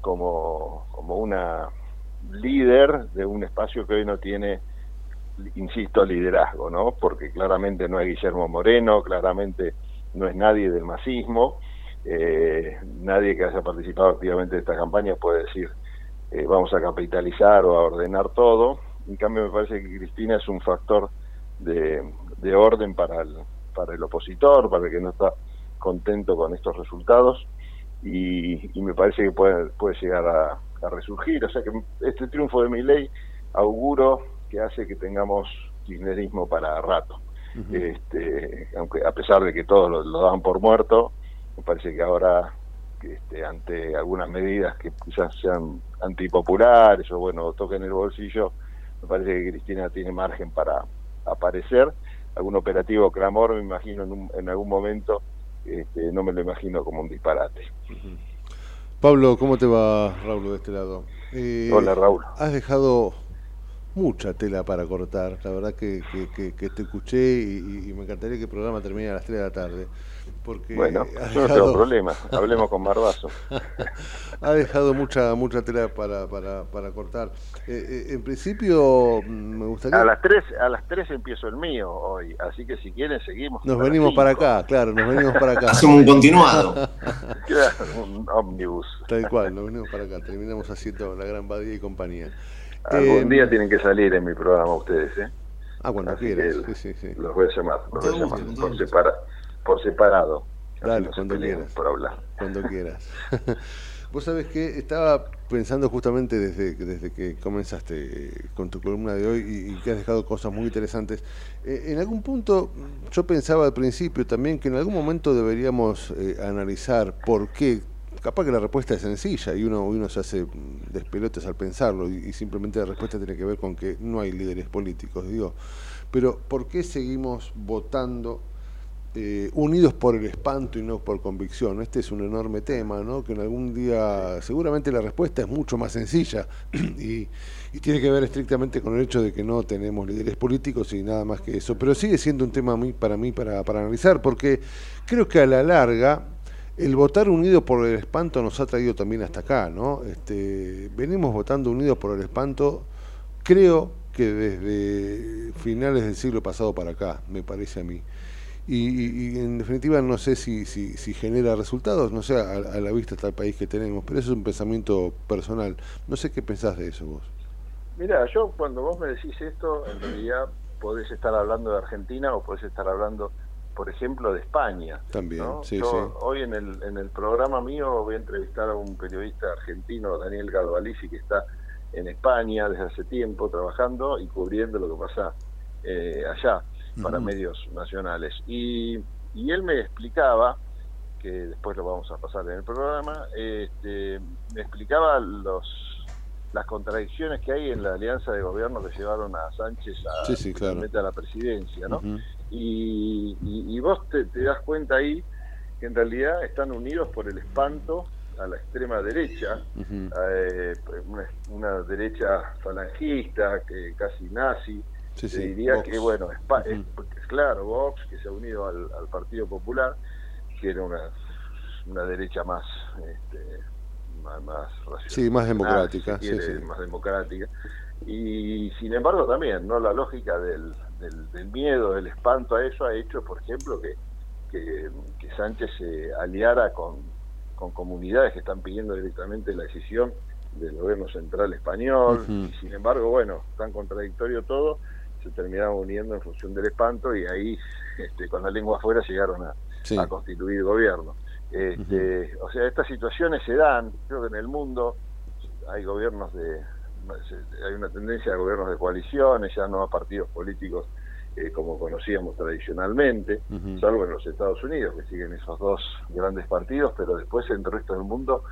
como, como una líder de un espacio que hoy no tiene insisto, liderazgo, ¿no? Porque claramente no es Guillermo Moreno, claramente no es nadie del masismo, eh, nadie que haya participado activamente de esta campaña puede decir eh, vamos a capitalizar o a ordenar todo. En cambio, me parece que Cristina es un factor de, de orden para el, para el opositor, para el que no está contento con estos resultados, y, y me parece que puede, puede llegar a, a resurgir. O sea que este triunfo de mi ley auguro que hace que tengamos kirchnerismo para rato. este, aunque a pesar de que todos lo, dan por muerto, me parece que ahora este, ante algunas medidas que quizás sean antipopulares o bueno, toquen el bolsillo, me parece que Cristina tiene margen para aparecer. Algún operativo clamor, me imagino en, en algún momento, este, no me lo imagino como un disparate. Pablo, ¿cómo te va, Raúl, de este lado? Eh, Hola, Raúl. Has dejado mucha tela para cortar. La verdad que, que, te escuché y, me encantaría que el programa termine a las 3 de la tarde. Porque bueno, no tengo problema, hablemos con Barbazo. *laughs* ha dejado mucha mucha tela para, para, para cortar. Eh, eh, en principio, mm, me gustaría... A las 3 a las 3 empiezo el mío hoy, así que si quieren seguimos. Nos venimos para acá, claro, nos venimos para acá. Hacemos un continuado. *laughs* claro, un ómnibus. Tal cual, nos venimos para acá, terminamos haciendo la gran Badía y compañía. Algún eh, día tienen que salir en mi programa ustedes, ¿eh? Ah, cuando quieras. Sí, sí, sí. Los voy a llamar, los voy a llamar por, separa, por separado. Dale, cuando quieras. Por hablar. Cuando quieras. *laughs* Vos sabés que estaba pensando justamente desde, desde que comenzaste eh, con tu columna de hoy y, que has dejado cosas muy interesantes. Eh, en algún punto, yo pensaba al principio también que en algún momento deberíamos analizar por qué capaz que la respuesta es sencilla y uno, uno se hace despelotes al pensarlo y, simplemente la respuesta tiene que ver con que no hay líderes políticos, digo. Pero ¿por qué seguimos votando eh, unidos por el espanto y no por convicción? Este es un enorme tema, ¿no? Que en algún día seguramente la respuesta es mucho más sencilla *clears throat* y, y tiene que ver estrictamente con el hecho de que no tenemos líderes políticos y nada más que eso. Pero sigue siendo un tema muy, para mí para, para analizar porque creo que a la larga el votar unido por el espanto nos ha traído también hasta acá, ¿no? Este, venimos votando unidos por el espanto, creo que desde finales del siglo pasado para acá, me parece a mí. Y, en definitiva no sé si, si, genera resultados, no sé, a, la vista está el país que tenemos, pero eso es un pensamiento personal. No sé qué pensás de eso vos. Mira, yo cuando vos me decís esto, en realidad podés estar hablando de Argentina o podés estar hablando, por ejemplo, de España. También, ¿no? sí, Yo sí. Hoy en el, en el programa mío voy a entrevistar a un periodista argentino, Daniel Galvalici, que está en España desde hace tiempo trabajando y cubriendo lo que pasa eh, allá para medios nacionales. Y, y él me explicaba, que después lo vamos a pasar en el programa, este, me explicaba los las contradicciones que hay en la alianza de gobierno que llevaron a Sánchez a, Sí, sí, claro. finalmente a la presidencia, ¿no? Ujú. Y, y- y vos te, te das cuenta ahí que en realidad están unidos por el espanto a la extrema derecha, eh, una, una derecha falangista, que casi nazi, Sí, diría Vox. que, bueno, es- es claro, Vox, que se ha unido al, al Partido Popular, que era una, una derecha más, este, más, más racional, Sí, más democrática, si quiere, sí, sí. más democrática. Y sin embargo también, ¿no? La lógica del, del, del miedo, del espanto a eso ha hecho, por ejemplo, que, que, que Sánchez se aliara con, con comunidades que están pidiendo directamente la decisión del gobierno central español. Y sin embargo, bueno, tan contradictorio todo, se terminaron uniendo en función del espanto y ahí, este, con la lengua afuera, llegaron a, Sí. a constituir gobierno. Este, O sea, estas situaciones se dan, creo que en el mundo hay gobiernos de, hay una tendencia a gobiernos de coaliciones, ya no a partidos políticos eh, como conocíamos tradicionalmente, salvo en los Estados Unidos, que siguen esos dos grandes partidos, pero después en el resto del mundo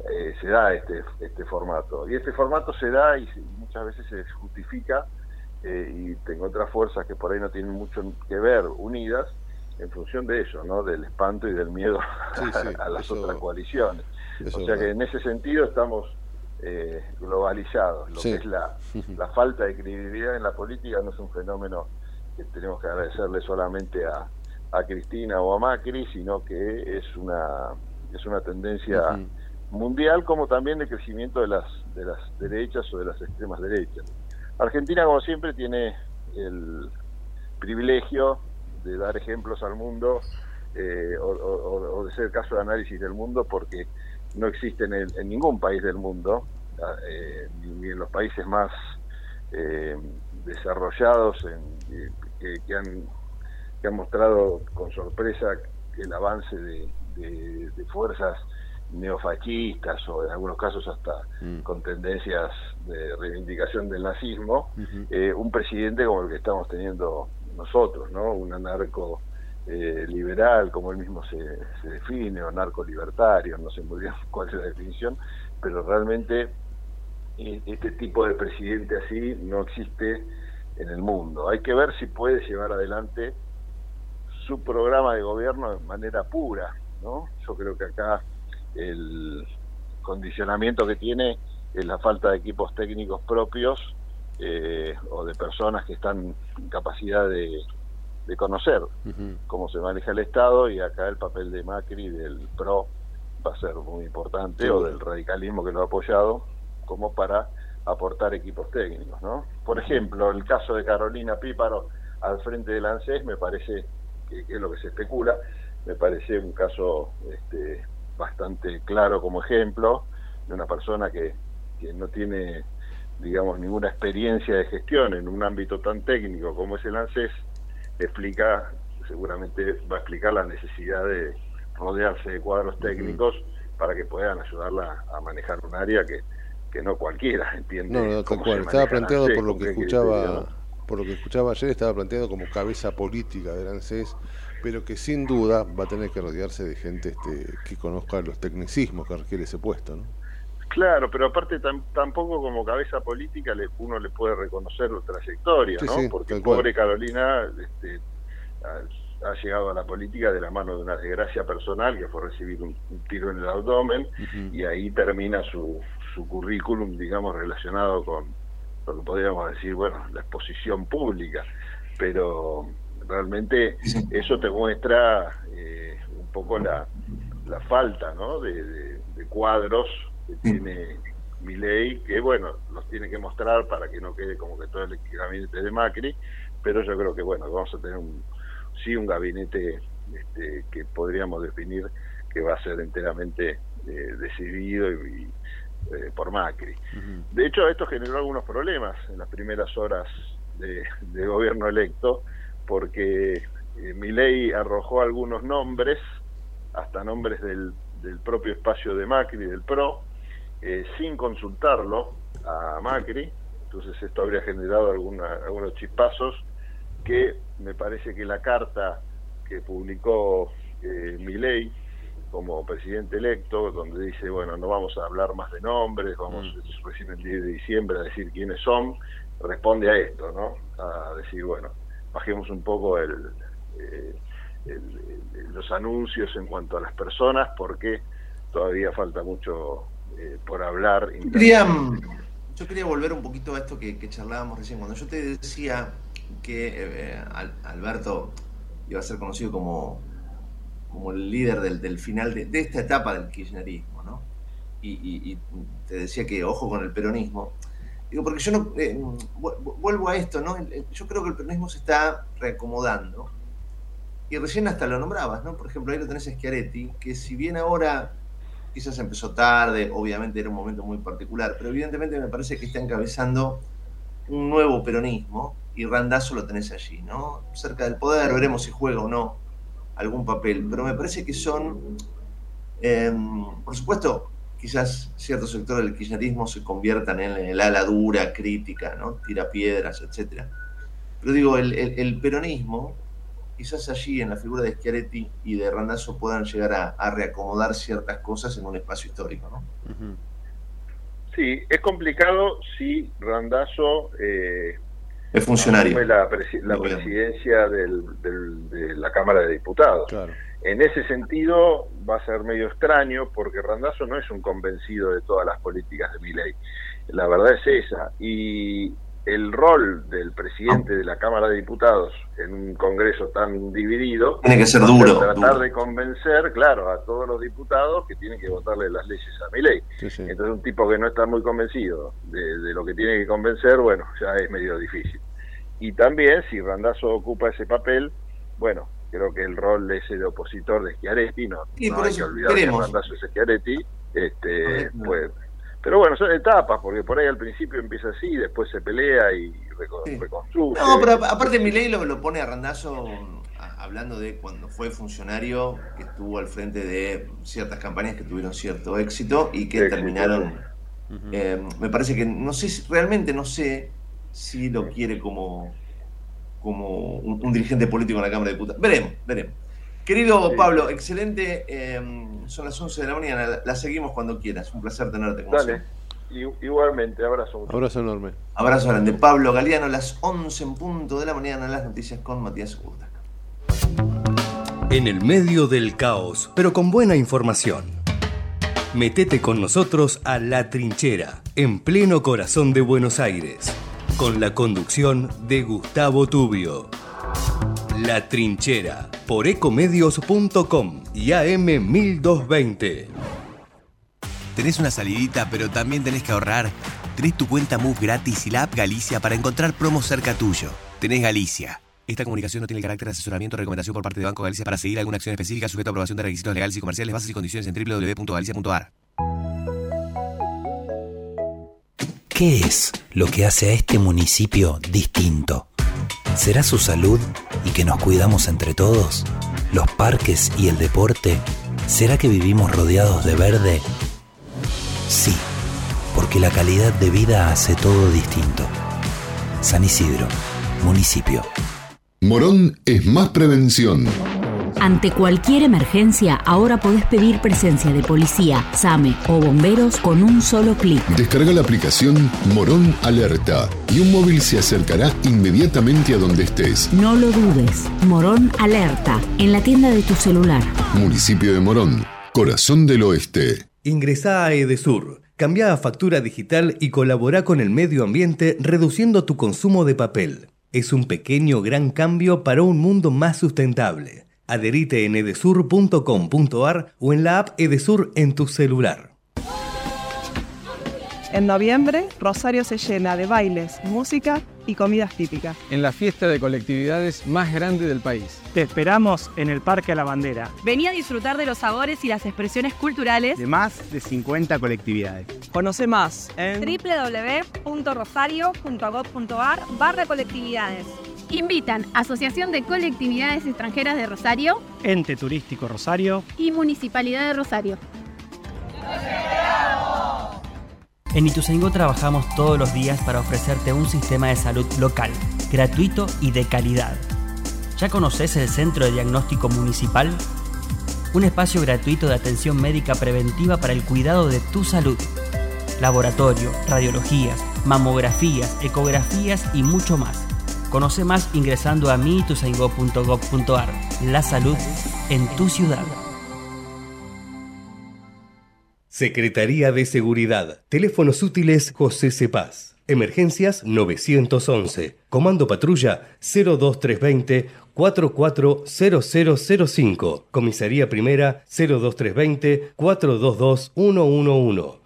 eh, se da este, este formato. Y este formato se da y se- muchas veces se justifica eh, y tengo otras fuerzas que por ahí no tienen mucho que ver unidas en función de eso, ¿no? Del espanto y del miedo Sí, sí, *laughs* a las eso- otras coaliciones. eso o sea que en ese sentido estamos eh, globalizados. Lo Sí. que es la, *laughs* la falta de credibilidad en la política no es un fenómeno que tenemos que agradecerle solamente a, a Cristina o a Macri, sino que es una es una tendencia mundial como también de crecimiento de las de las derechas o de las extremas derechas. Argentina, como siempre, tiene el privilegio de dar ejemplos al mundo eh, o, o- o de ser caso de análisis del mundo porque no existe en, el- en ningún país del mundo, eh, ni, en los países más eh, desarrollados en- eh, que, que han, que han mostrado con sorpresa el avance de, de- de fuerzas neofascistas o en algunos casos hasta Mm. con tendencias de reivindicación del nazismo, eh, un presidente como el que estamos teniendo nosotros, ¿no? Un anarco eh, liberal, como él mismo se, se define, o narco libertario, no sé muy bien *laughs* cuál es la definición, pero realmente eh, este tipo de presidente así no existe en el mundo. Hay que ver si puede llevar adelante su programa de gobierno de manera pura, ¿no? Yo creo que acá el condicionamiento que tiene es la falta de equipos técnicos propios eh, o de personas que están en capacidad de, de conocer cómo se maneja el Estado y acá el papel de Macri del PRO va a ser muy importante Sí, o del radicalismo que lo ha apoyado como para aportar equipos técnicos, ¿no? Por ejemplo, el caso de Carolina Píparo al frente del ANSES me parece que, que es lo que se especula, me parece un caso este, bastante claro como ejemplo de una persona que, que no tiene digamos ninguna experiencia de gestión en un ámbito tan técnico como es el ANSES explica, seguramente va a explicar la necesidad de rodearse de cuadros técnicos para que puedan ayudarla a manejar un área que, que no cualquiera *laughs* entiende. No, no, tal cual. Estaba planteado ANSES, por lo que escuchaba, por lo que escuchaba ayer, estaba planteado como cabeza política del ANSES, pero que sin duda va a tener que rodearse de gente este, que conozca los tecnicismos que requiere ese puesto, ¿no? Claro, pero aparte tam- tampoco como cabeza política le, uno le puede reconocer la trayectoria, Sí, ¿no? sí, Porque pobre Carolina este, ha, ha llegado a la política de la mano de una desgracia personal que fue recibir un, un tiro en el abdomen y ahí termina su, su currículum, digamos, relacionado con lo que podríamos decir, bueno, la exposición pública. Pero realmente eso te muestra eh, un poco la, la falta, ¿no? De, de- de cuadros que tiene Milei, que bueno, los tiene que mostrar para que no quede como que todo el gabinete de Macri, pero yo creo que bueno, vamos a tener un, sí un gabinete este, que podríamos definir que va a ser enteramente eh, decidido y, y, eh, por Macri. De hecho, esto generó algunos problemas en las primeras horas de, de gobierno electo, porque eh, Milei arrojó algunos nombres, hasta nombres del, del propio espacio de Macri, del PRO, eh, sin consultarlo a Macri, entonces esto habría generado alguna, algunos chispazos que me parece que la carta que publicó eh, Milei como presidente electo, donde dice, bueno, no vamos a hablar más de nombres, vamos Mm. recién el 10 de diciembre a decir quiénes son, responde a esto, ¿no? A decir, bueno, bajemos un poco el, eh, el- el- los anuncios en cuanto a las personas, porque todavía falta mucho eh, por hablar. Quería, yo quería volver un poquito a esto que, que charlábamos recién. Cuando yo te decía que eh, Al- Alberto iba a ser conocido como, como el líder del, del final de, de esta etapa del kirchnerismo, ¿no? Y, y- y te decía que ojo con el peronismo. Digo, porque yo no eh, vu- vu- vuelvo a esto, ¿no? Yo creo que el peronismo se está reacomodando. Y recién hasta lo nombrabas, ¿no? Por ejemplo, ahí lo tenés a Schiaretti, que si bien ahora quizás empezó tarde, obviamente era un momento muy particular, pero evidentemente me parece que está encabezando un nuevo peronismo y Randazo lo tenés allí, ¿no? Cerca del poder, veremos si juega o no algún papel, pero me parece que son, eh, por supuesto, quizás ciertos sectores del kirchnerismo se conviertan en el ala dura, crítica, ¿no? Tira piedras, etcétera. Pero digo, el peronismo, quizás allí en la figura de Schiaretti y de Randazzo puedan llegar a, a reacomodar ciertas cosas en un espacio histórico, ¿no? Sí, es complicado si Randazo eh, Es funcionario. asume la, presi- la presidencia del- del- de la Cámara de Diputados. En ese sentido va a ser medio extraño porque Randazo no es un convencido de todas las políticas de Milei. La verdad es esa. Y el rol del presidente de la Cámara de Diputados en un Congreso tan dividido Tiene que ser duro, tratar duro. de convencer, claro, a todos los diputados que tienen que votarle las leyes a Milei. Entonces un tipo que no está muy convencido de, de lo que tiene que convencer, bueno, ya es medio difícil. Y también si Randazo ocupa ese papel, bueno, creo que el rol ese de opositor de Schiaretti, no, Sí, no por hay eso que olvidar veremos. que Randazo es Schiaretti, este, pues, pero bueno, son etapas, porque por ahí al principio empieza así, después se pelea y reco- reconstruye. No, pero ap- aparte Milei lo, lo pone a Randazo hablando de cuando fue funcionario, que estuvo al frente de ciertas campañas que tuvieron cierto éxito y que Éxito. terminaron. eh, me parece que no sé, si- realmente no sé si lo quiere como, como un, un dirigente político en la Cámara de Diputados. Veremos, veremos. Querido Pablo, excelente. eh, son las 11 de la mañana. La, seguimos cuando quieras. Un placer tenerte Dale, I- igualmente, abrazo. Abrazo enorme. Abrazo grande. Pablo Galeano, las 11 en punto de la mañana, las noticias con Matías Urta. En el medio del caos, pero con buena información. Metete con nosotros a La Trinchera, en pleno corazón de Buenos Aires, con la conducción de Gustavo Tubio. La Trinchera, por ecomedios.com y AM1220. ¿Tenés una salidita pero también tenés que ahorrar? Tenés tu cuenta Move gratis y la app Galicia para encontrar promos cerca tuyo. Tenés Galicia. Esta comunicación no tiene el carácter de asesoramiento o recomendación por parte de Banco Galicia para seguir alguna acción específica sujeta a aprobación de requisitos legales y comerciales, bases y condiciones en www.galicia.ar. ¿Qué es lo que hace a este municipio distinto? ¿Será su salud y que nos cuidamos entre todos? ¿Los parques y el deporte? ¿Será que vivimos rodeados de verde? Sí, porque la calidad de vida hace todo distinto. San Isidro, municipio. Morón es más prevención. Ante cualquier emergencia, ahora podés pedir presencia de policía, SAME o bomberos con un solo clic. Descarga la aplicación Morón Alerta y un móvil se acercará inmediatamente a donde estés. No lo dudes. Morón Alerta, en la tienda de tu celular. Municipio de Morón, corazón del oeste. Ingresá a Edesur, cambia a factura digital y colabora con el medio ambiente reduciendo tu consumo de papel. Es un pequeño gran cambio para un mundo más sustentable. Adherite en edesur.com.ar o en la app Edesur en tu celular. En noviembre, Rosario se llena de bailes, música y comidas típicas. En la fiesta de colectividades más grande del país. Te esperamos en el Parque a la Bandera. Vení a disfrutar de los sabores y las expresiones culturales de más de 50 colectividades. Conoce más en www.rosario.gov.ar barra colectividades. Invitan Asociación de Colectividades Extranjeras de Rosario, Ente Turístico Rosario y Municipalidad de Rosario. En Ituzaingó trabajamos todos los días para ofrecerte un sistema de salud local, gratuito y de calidad. ¿Ya conoces el Centro de Diagnóstico Municipal? Un espacio gratuito de atención médica preventiva para el cuidado de tu salud. Laboratorio, radiologías, mamografías, ecografías y mucho más. Conoce más ingresando a miituzaingó.gov.ar. La salud en tu ciudad. Secretaría de Seguridad. Teléfonos útiles José Cepaz. Emergencias 911. Comando Patrulla 02320 440005. Comisaría Primera 02320 422 111.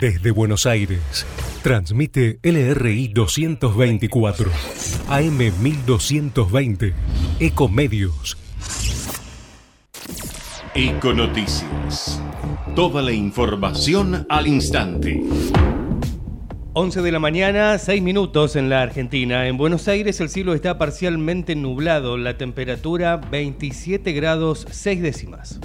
Desde Buenos Aires, transmite LRI 224, AM 1220, Ecomedios. Econoticias. Toda la información al instante. 11 de la mañana, 6 minutos en la Argentina. En Buenos Aires el cielo está parcialmente nublado, la temperatura 27 grados 6 décimas.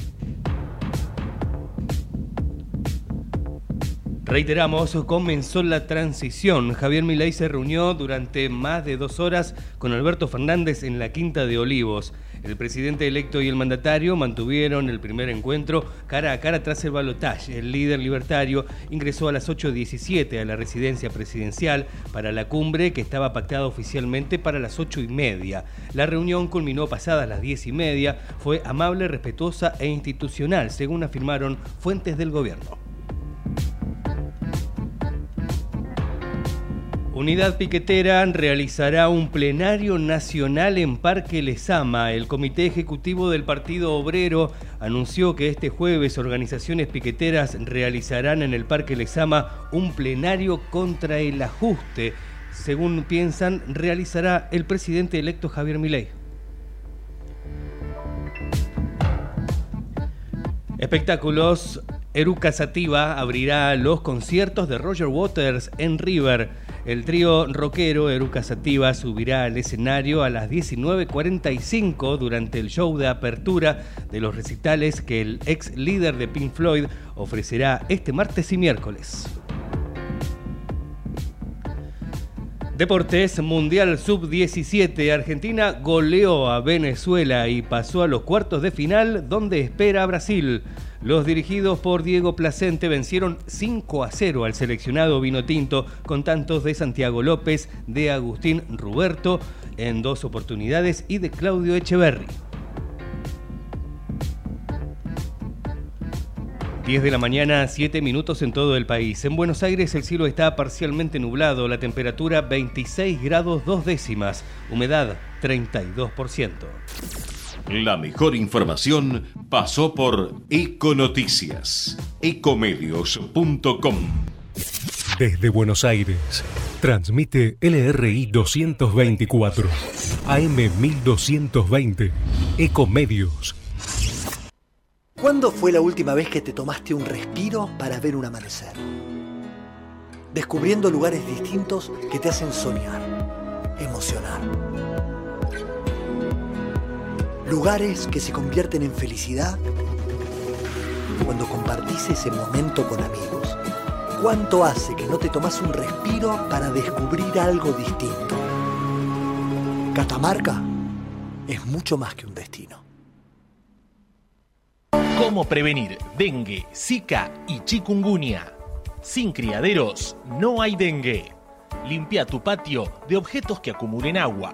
Reiteramos, comenzó la transición. Javier Milei se reunió durante más de dos horas con Alberto Fernández en la Quinta de Olivos. El presidente electo y el mandatario mantuvieron el primer encuentro cara a cara tras el balotaje. El líder libertario ingresó a las 8.17 a la residencia presidencial para la cumbre que estaba pactada oficialmente para las 8 y media. La reunión culminó pasadas las 10 y media. Fue amable, respetuosa e institucional, según afirmaron fuentes del gobierno. Unidad Piquetera realizará un plenario nacional en Parque Lesama. El Comité Ejecutivo del Partido Obrero anunció que este jueves organizaciones piqueteras realizarán en el Parque Lesama un plenario contra el ajuste. Según piensan, realizará el presidente electo Javier Milei. Espectáculos. Eruca Sativa abrirá los conciertos de Roger Waters en River. El trío rockero Eruca Sativa subirá al escenario a las 19.45 durante el show de apertura de los recitales que el ex líder de Pink Floyd ofrecerá este martes y miércoles. Deportes Mundial Sub-17. Argentina goleó a Venezuela y pasó a los cuartos de final donde espera a Brasil. Los dirigidos por Diego Placente vencieron 5 a 0 al seleccionado Vinotinto con tantos de Santiago López, de Agustín Ruberto en dos oportunidades y de Claudio Echeverri. 10 de la mañana, 7 minutos en todo el país. En Buenos Aires el cielo está parcialmente nublado, la temperatura 26 grados 2 décimas, humedad 32%. La mejor información pasó por Econoticias, ecomedios.com. Desde Buenos Aires, transmite LRI 224, AM 1220, Ecomedios. ¿Cuándo fue la última vez que te tomaste un respiro para ver un amanecer? Descubriendo lugares distintos que te hacen soñar, emocionar. Lugares que se convierten en felicidad cuando compartís ese momento con amigos. ¿Cuánto hace que no te tomas un respiro para descubrir algo distinto? Catamarca es mucho más que un destino. ¿Cómo prevenir dengue, zika y chikungunya? Sin criaderos no hay dengue. Limpia tu patio de objetos que acumulen agua.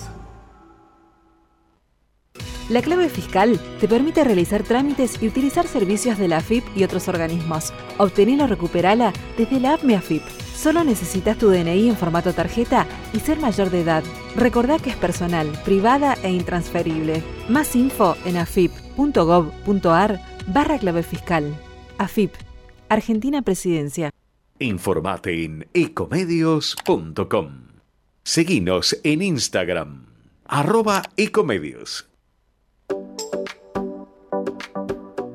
La clave fiscal te permite realizar trámites y utilizar servicios de la AFIP y otros organismos. Obtenela o recuperala desde la app AFIP. Solo necesitas tu DNI en formato tarjeta y ser mayor de edad. Recordá que es personal, privada e intransferible. Más info en afip.gov.ar barra clave fiscal. AFIP, Argentina Presidencia. Informate en ecomedios.com. Seguinos en Instagram, arroba ecomedios.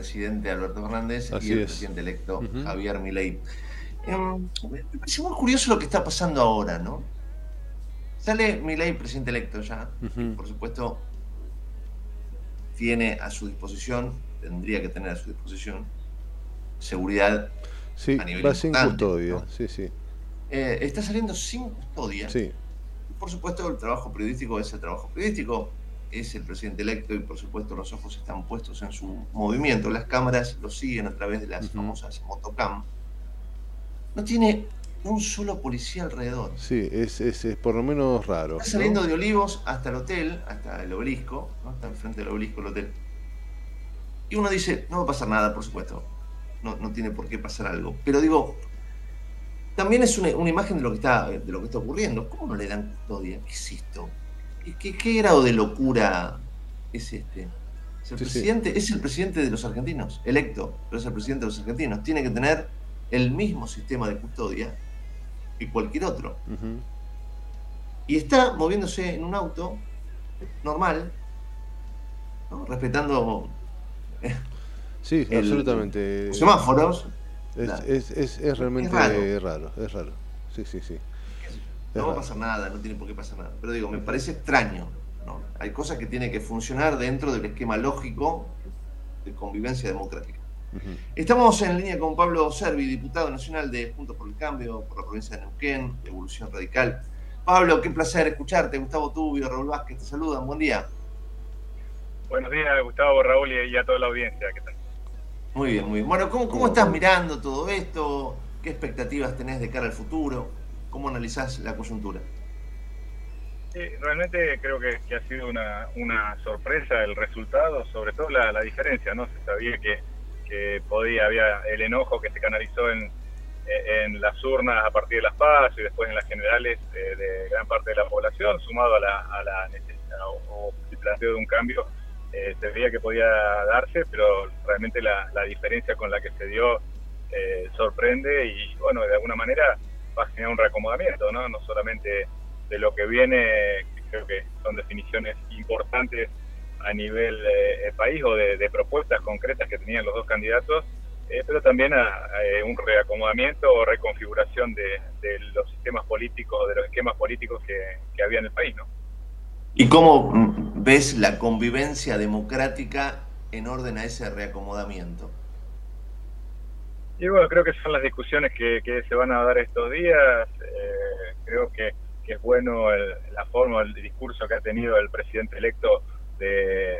Presidente Alberto Fernández Así y el es. presidente electo. Javier Milei. Em, me parece muy curioso lo que está pasando ahora, ¿no? Sale Milei, presidente electo ya. Ujú. Por supuesto, tiene a su disposición, tendría que tener a su disposición, seguridad Sí, a nivel va sin custodia, ¿no? sí, sí. Eh, está saliendo sin custodia. Sí. Por supuesto, el trabajo periodístico es el trabajo periodístico, es el presidente electo y por supuesto los ojos están puestos en su movimiento. Las cámaras lo siguen a través de las famosas motocam. No tiene un solo policía alrededor. Sí, es, es, es por lo menos raro. Está ¿no? saliendo de Olivos hasta el hotel, hasta el obelisco, ¿no? está enfrente del obelisco el hotel. Y uno dice, no va a pasar nada, por supuesto. No, no tiene por qué pasar algo. Pero digo, también es una, una imagen de lo, que está, de lo que está ocurriendo. ¿Cómo no le dan custodia? ¿Qué es esto? ¿Qué, qué- grado de locura es este? Es el, Sí, sí. presidente, es el presidente de los argentinos, electo, pero es el presidente de los argentinos. Tiene que tener el mismo sistema de custodia que cualquier otro. Y está moviéndose en un auto normal, ¿no? respetando eh, Sí, el- absolutamente. los semáforos. Es, es, es, es realmente raro. raro. es raro. Sí, sí, sí. No va a pasar nada, no tiene por qué pasar nada. Pero digo, me parece extraño. ¿no? Hay cosas que tienen que funcionar dentro del esquema lógico de convivencia democrática. Estamos en línea con Pablo Servi, diputado nacional de Juntos por el Cambio, por la provincia de Neuquén, de Evolución Radical. Pablo, qué placer escucharte. Gustavo Tubio, Raúl Vázquez, te saludan. Buen día. Buenos días, Gustavo, Raúl y y a toda la audiencia. ¿Qué tal? Muy bien, muy bien. Bueno, ¿cómo, cómo estás mirando todo esto? ¿Qué expectativas tenés de cara al futuro? ¿Cómo analizás la coyuntura? Sí, realmente creo que, que ha sido una, una sorpresa el resultado, sobre todo la, la diferencia, ¿no? Se sabía que, que podía, había el enojo que se canalizó en, en las urnas a partir de las PAS y después en las generales eh, de gran parte de la población, sumado a la, a la necesidad o, o el planteo de un cambio, eh, se veía que podía darse, pero realmente la, la diferencia con la que se dio eh, sorprende y, bueno, de alguna manera va a generar un reacomodamiento, ¿no? No solamente de lo que viene, creo que son definiciones importantes a nivel eh, país o de, propuestas concretas que tenían los dos candidatos, eh, pero también a, eh, un reacomodamiento o reconfiguración de, de los sistemas políticos, de los esquemas políticos que, que había en el país, ¿no? ¿Y cómo mm, ves la convivencia democrática en orden a ese reacomodamiento? Y bueno, creo que son las discusiones que, que se van a dar estos días. Eh, creo que, que es bueno el- la forma, el discurso que ha tenido el presidente electo de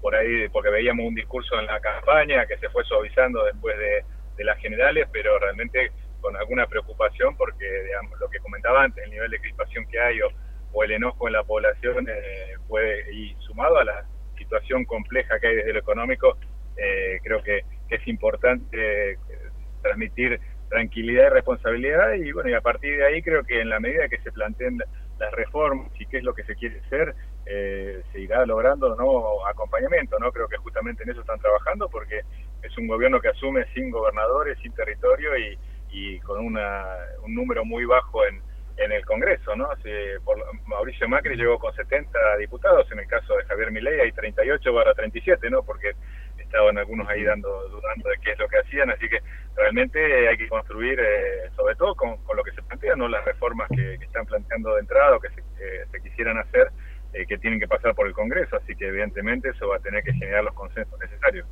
por ahí, porque veíamos un discurso en la campaña que se fue suavizando después de, de las generales, pero realmente con alguna preocupación porque digamos, lo que comentaba antes, el nivel de crispación que hay o, o el enojo en la población eh, puede, y sumado a la situación compleja que hay desde lo económico, eh, creo que, es importante eh, transmitir tranquilidad y responsabilidad y bueno y a partir de ahí creo que en la medida que se planteen las reformas y qué es lo que se quiere hacer eh, se irá logrando no acompañamiento no creo que justamente en eso están trabajando porque es un gobierno que asume sin gobernadores sin territorio y, y con una, un número muy bajo en, en el Congreso, ¿no? Se- por- Mauricio Macri llegó con 70 diputados, en el caso de Javier Milei hay 38 barra 37, ¿no? Porque estaban algunos ahí dando, dudando de qué es lo que hacían, así que realmente hay que construir, eh, sobre todo con, con lo que se plantea, ¿no? Las reformas que, que están planteando de entrada o que se, que se quisieran hacer, eh, que tienen que pasar por el Congreso, así que evidentemente eso va a tener que generar los consensos necesarios.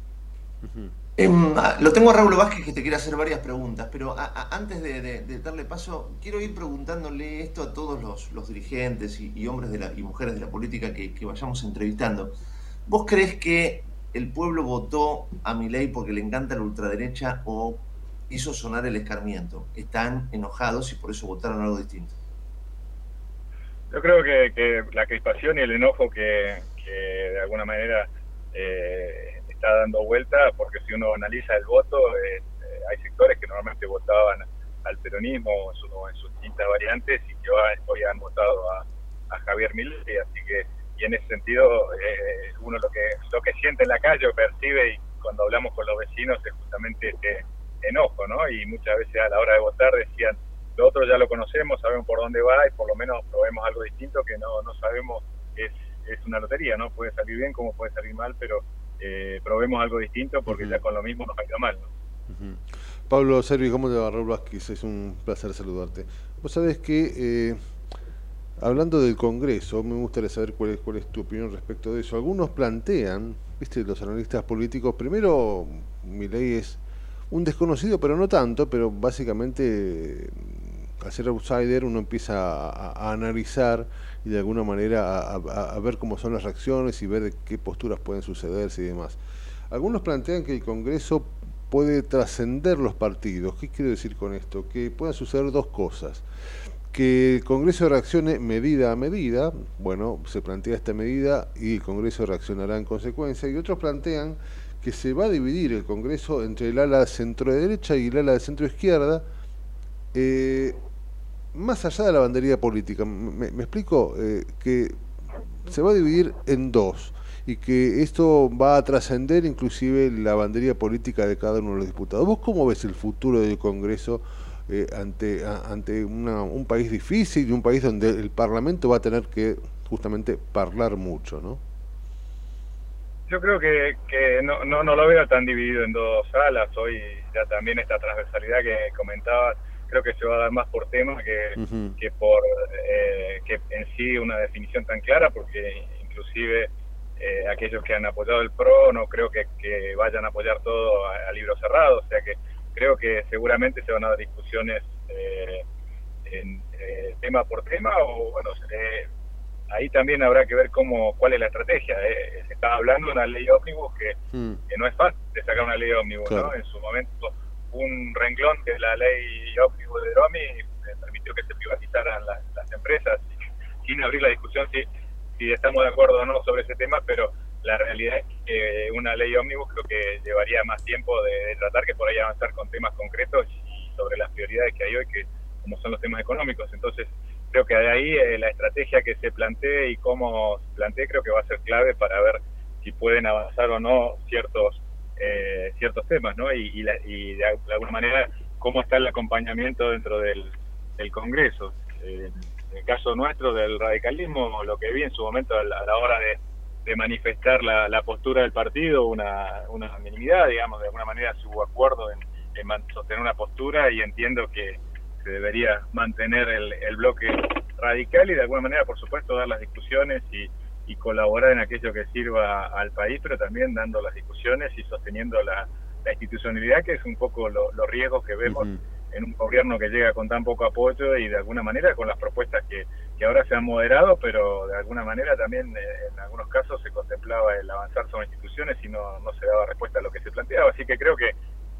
Ah, lo tengo a Raúl Vázquez que te quiere hacer varias preguntas, pero a- a- antes de, de- de darle paso, quiero ir preguntándole esto a todos los, los dirigentes y, y hombres de la, y mujeres de la política que, que vayamos entrevistando. ¿Vos crees que el pueblo votó a Milei porque le encanta la ultraderecha o hizo sonar el escarmiento? ¿Están enojados y por eso votaron algo distinto? Yo creo que, que la crispación y el enojo que, de alguna manera eh, está dando vuelta, porque si uno analiza el voto, eh, eh, hay sectores que normalmente votaban al peronismo en, en sus distintas variantes y que hoy- hoy han votado a, a Javier Milei, así que y en ese sentido eh, uno lo que lo que siente en la calle o percibe y cuando hablamos con los vecinos es justamente este enojo, ¿no? Y muchas veces a la hora de votar decían lo otro ya lo conocemos, sabemos por dónde va y por lo menos probemos algo distinto que no, no sabemos es es una lotería, ¿no? Puede salir bien como puede salir mal, pero eh, probemos algo distinto porque ya con lo mismo nos va a ir mal, ¿no? Pablo Servi, ¿cómo te va? Raúl Vázquez, es un placer saludarte. Vos sabés que, eh, hablando del Congreso, me gustaría saber cuál es, tu opinión respecto de eso. Algunos plantean, viste, los analistas políticos, primero, Milei es un desconocido, pero no tanto, pero básicamente, mm, al ser outsider, uno empieza a, analizar y de alguna manera a, ver cómo son las reacciones y ver qué posturas pueden sucederse y demás. Algunos plantean que el Congreso puede trascender los partidos. ¿Qué quiero decir con esto? Que puedan suceder dos cosas. Que el Congreso reaccione medida a medida, bueno, se plantea esta medida y el Congreso reaccionará en consecuencia, y otros plantean que se va a dividir el Congreso entre el ala centro derecha y el ala de centro izquierda, eh, más allá de la bandería política. ¿Me, me explico? Eh, que se va a dividir en dos y que esto va a trascender inclusive la bandería política de cada uno de los diputados. ¿Vos cómo ves el futuro del Congreso eh, ante, a- ante una- un país difícil y un país donde el Parlamento va a tener que justamente hablar mucho, ¿no? Yo creo que, que no, no, no lo veo tan dividido en dos salas. Hoy ya también esta transversalidad que comentabas, creo que se va a dar más por tema que, que por eh, que en sí una definición tan clara, porque inclusive eh, aquellos que han apoyado el PRO no creo que, que vayan a apoyar todo a, a libro cerrado, o sea que creo que seguramente se van a dar discusiones eh, en, eh, tema por tema o bueno, eh, ahí también habrá que ver cómo cuál es la estrategia. eh. Se está hablando de una ley ómnibus que, Mm. que no es fácil de sacar una ley ómnibus, ¿no? En su momento un renglón es la ley ómnibus de Romy eh, permitió que se privatizaran las, las empresas sin abrir la discusión si, si estamos de acuerdo o no sobre ese tema, pero la realidad es que una ley ómnibus creo que llevaría más tiempo de, tratar que por ahí avanzar con temas concretos y sobre las prioridades que hay hoy, que como son los temas económicos. Entonces, creo que de ahí eh, la estrategia que se plantee y cómo se plantee creo que va a ser clave para ver si pueden avanzar o no ciertos eh, ciertos temas, ¿no? Y, la- y de, de alguna manera cómo está el acompañamiento dentro del, del Congreso. Eh, en el caso nuestro del radicalismo, lo que vi en su momento a la, a la hora de, de manifestar la, la postura del partido, una, una minimidad, digamos, de alguna manera hubo acuerdo en, en sostener una postura y entiendo que se debería mantener el, el bloque radical y de alguna manera, por supuesto, dar las discusiones y, y colaborar en aquello que sirva al país, pero también dando las discusiones y sosteniendo la, la institucionalidad, que es un poco lo- los riesgos que vemos en un gobierno que llega con tan poco apoyo y de alguna manera con las propuestas que, que ahora se han moderado, pero de alguna manera también eh, en algunos casos se contemplaba el avanzar sobre instituciones y no, no se daba respuesta a lo que se planteaba. Así que creo que,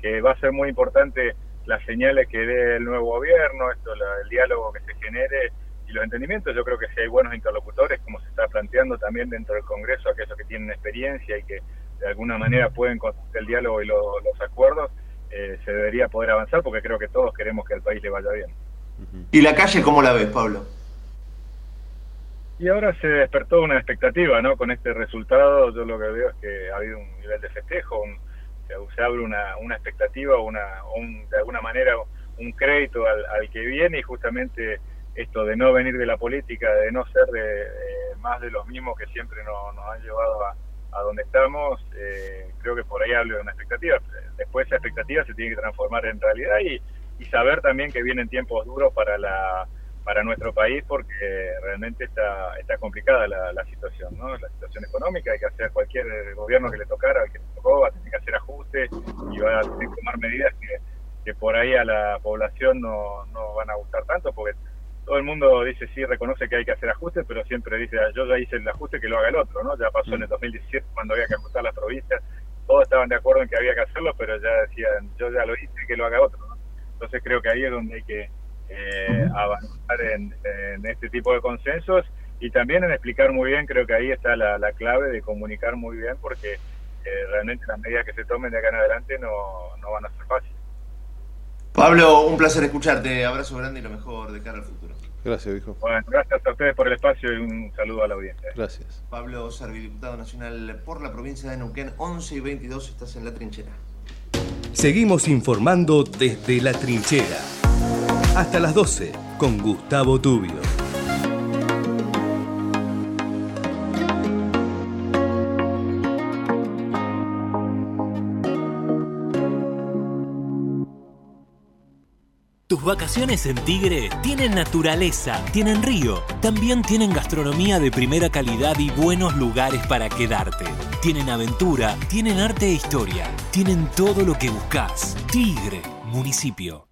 que va a ser muy importante las señales que dé el nuevo gobierno, esto, la- el diálogo que se genere y los entendimientos. Yo creo que si hay buenos interlocutores, como se está planteando también dentro del Congreso, aquellos que tienen experiencia y que de alguna manera pueden construir el diálogo y lo- los acuerdos, eh, se debería poder avanzar porque creo que todos queremos que al país le vaya bien. ¿Y la calle cómo la ves, Pablo? Y ahora se despertó una expectativa, ¿no? Con este resultado, yo lo que veo es que ha habido un nivel de festejo, un- se, abre una, una expectativa, una, un- de alguna manera un crédito al, al que viene y justamente esto de no venir de la política, de no ser de, de más de los mismos que siempre nos, nos han llevado a, a donde estamos, eh, creo que por ahí hablo de una expectativa. Después esa expectativa se tiene que transformar en realidad y saber también que vienen tiempos duros para la para nuestro país porque realmente está está complicada la, la situación, ¿no? La situación económica, hay que hacer cualquier gobierno que le tocara, al que le tocó, va a tener que hacer ajustes y va a tener que tomar medidas que, que por ahí a la población no, no van a gustar tanto porque todo el mundo dice sí, reconoce que hay que hacer ajustes, pero siempre dice "Ah, yo ya hice el ajuste que lo haga el otro, ¿no? Ya pasó en el 2017 cuando había que ajustar las provincias, todos estaban de acuerdo en que había que hacerlo, pero ya decían yo ya lo hice que lo haga otro, ¿no? Entonces creo que ahí es donde hay que eh, avanzar en, en este tipo de consensos y también en explicar muy bien, creo que ahí está la, la clave de comunicar muy bien porque eh, realmente las medidas que se tomen de acá en adelante no, no van a ser fáciles. Pablo, un placer escucharte. Abrazo grande y lo mejor de cara al futuro. Gracias, viejo. Bueno, gracias a ustedes por el espacio y un saludo a la audiencia. Gracias. Pablo Servi, diputado nacional por la provincia de Neuquén, 11 y 22, estás en la trinchera. Seguimos informando desde la trinchera. Hasta las 12 con Gustavo Tubio. Tus vacaciones en Tigre tienen naturaleza, tienen río, también tienen gastronomía de primera calidad y buenos lugares para quedarte. Tienen aventura, tienen arte e historia, tienen todo lo que buscas. Tigre, municipio.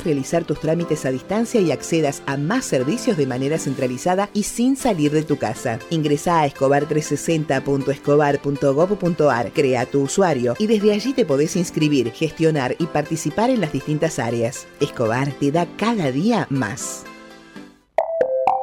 realizar tus trámites a distancia y accedas a más servicios de manera centralizada y sin salir de tu casa. Ingresa a escobar360.escobar.gov.ar, crea tu usuario y desde allí te podés inscribir, gestionar y participar en las distintas áreas. Escobar te da cada día más.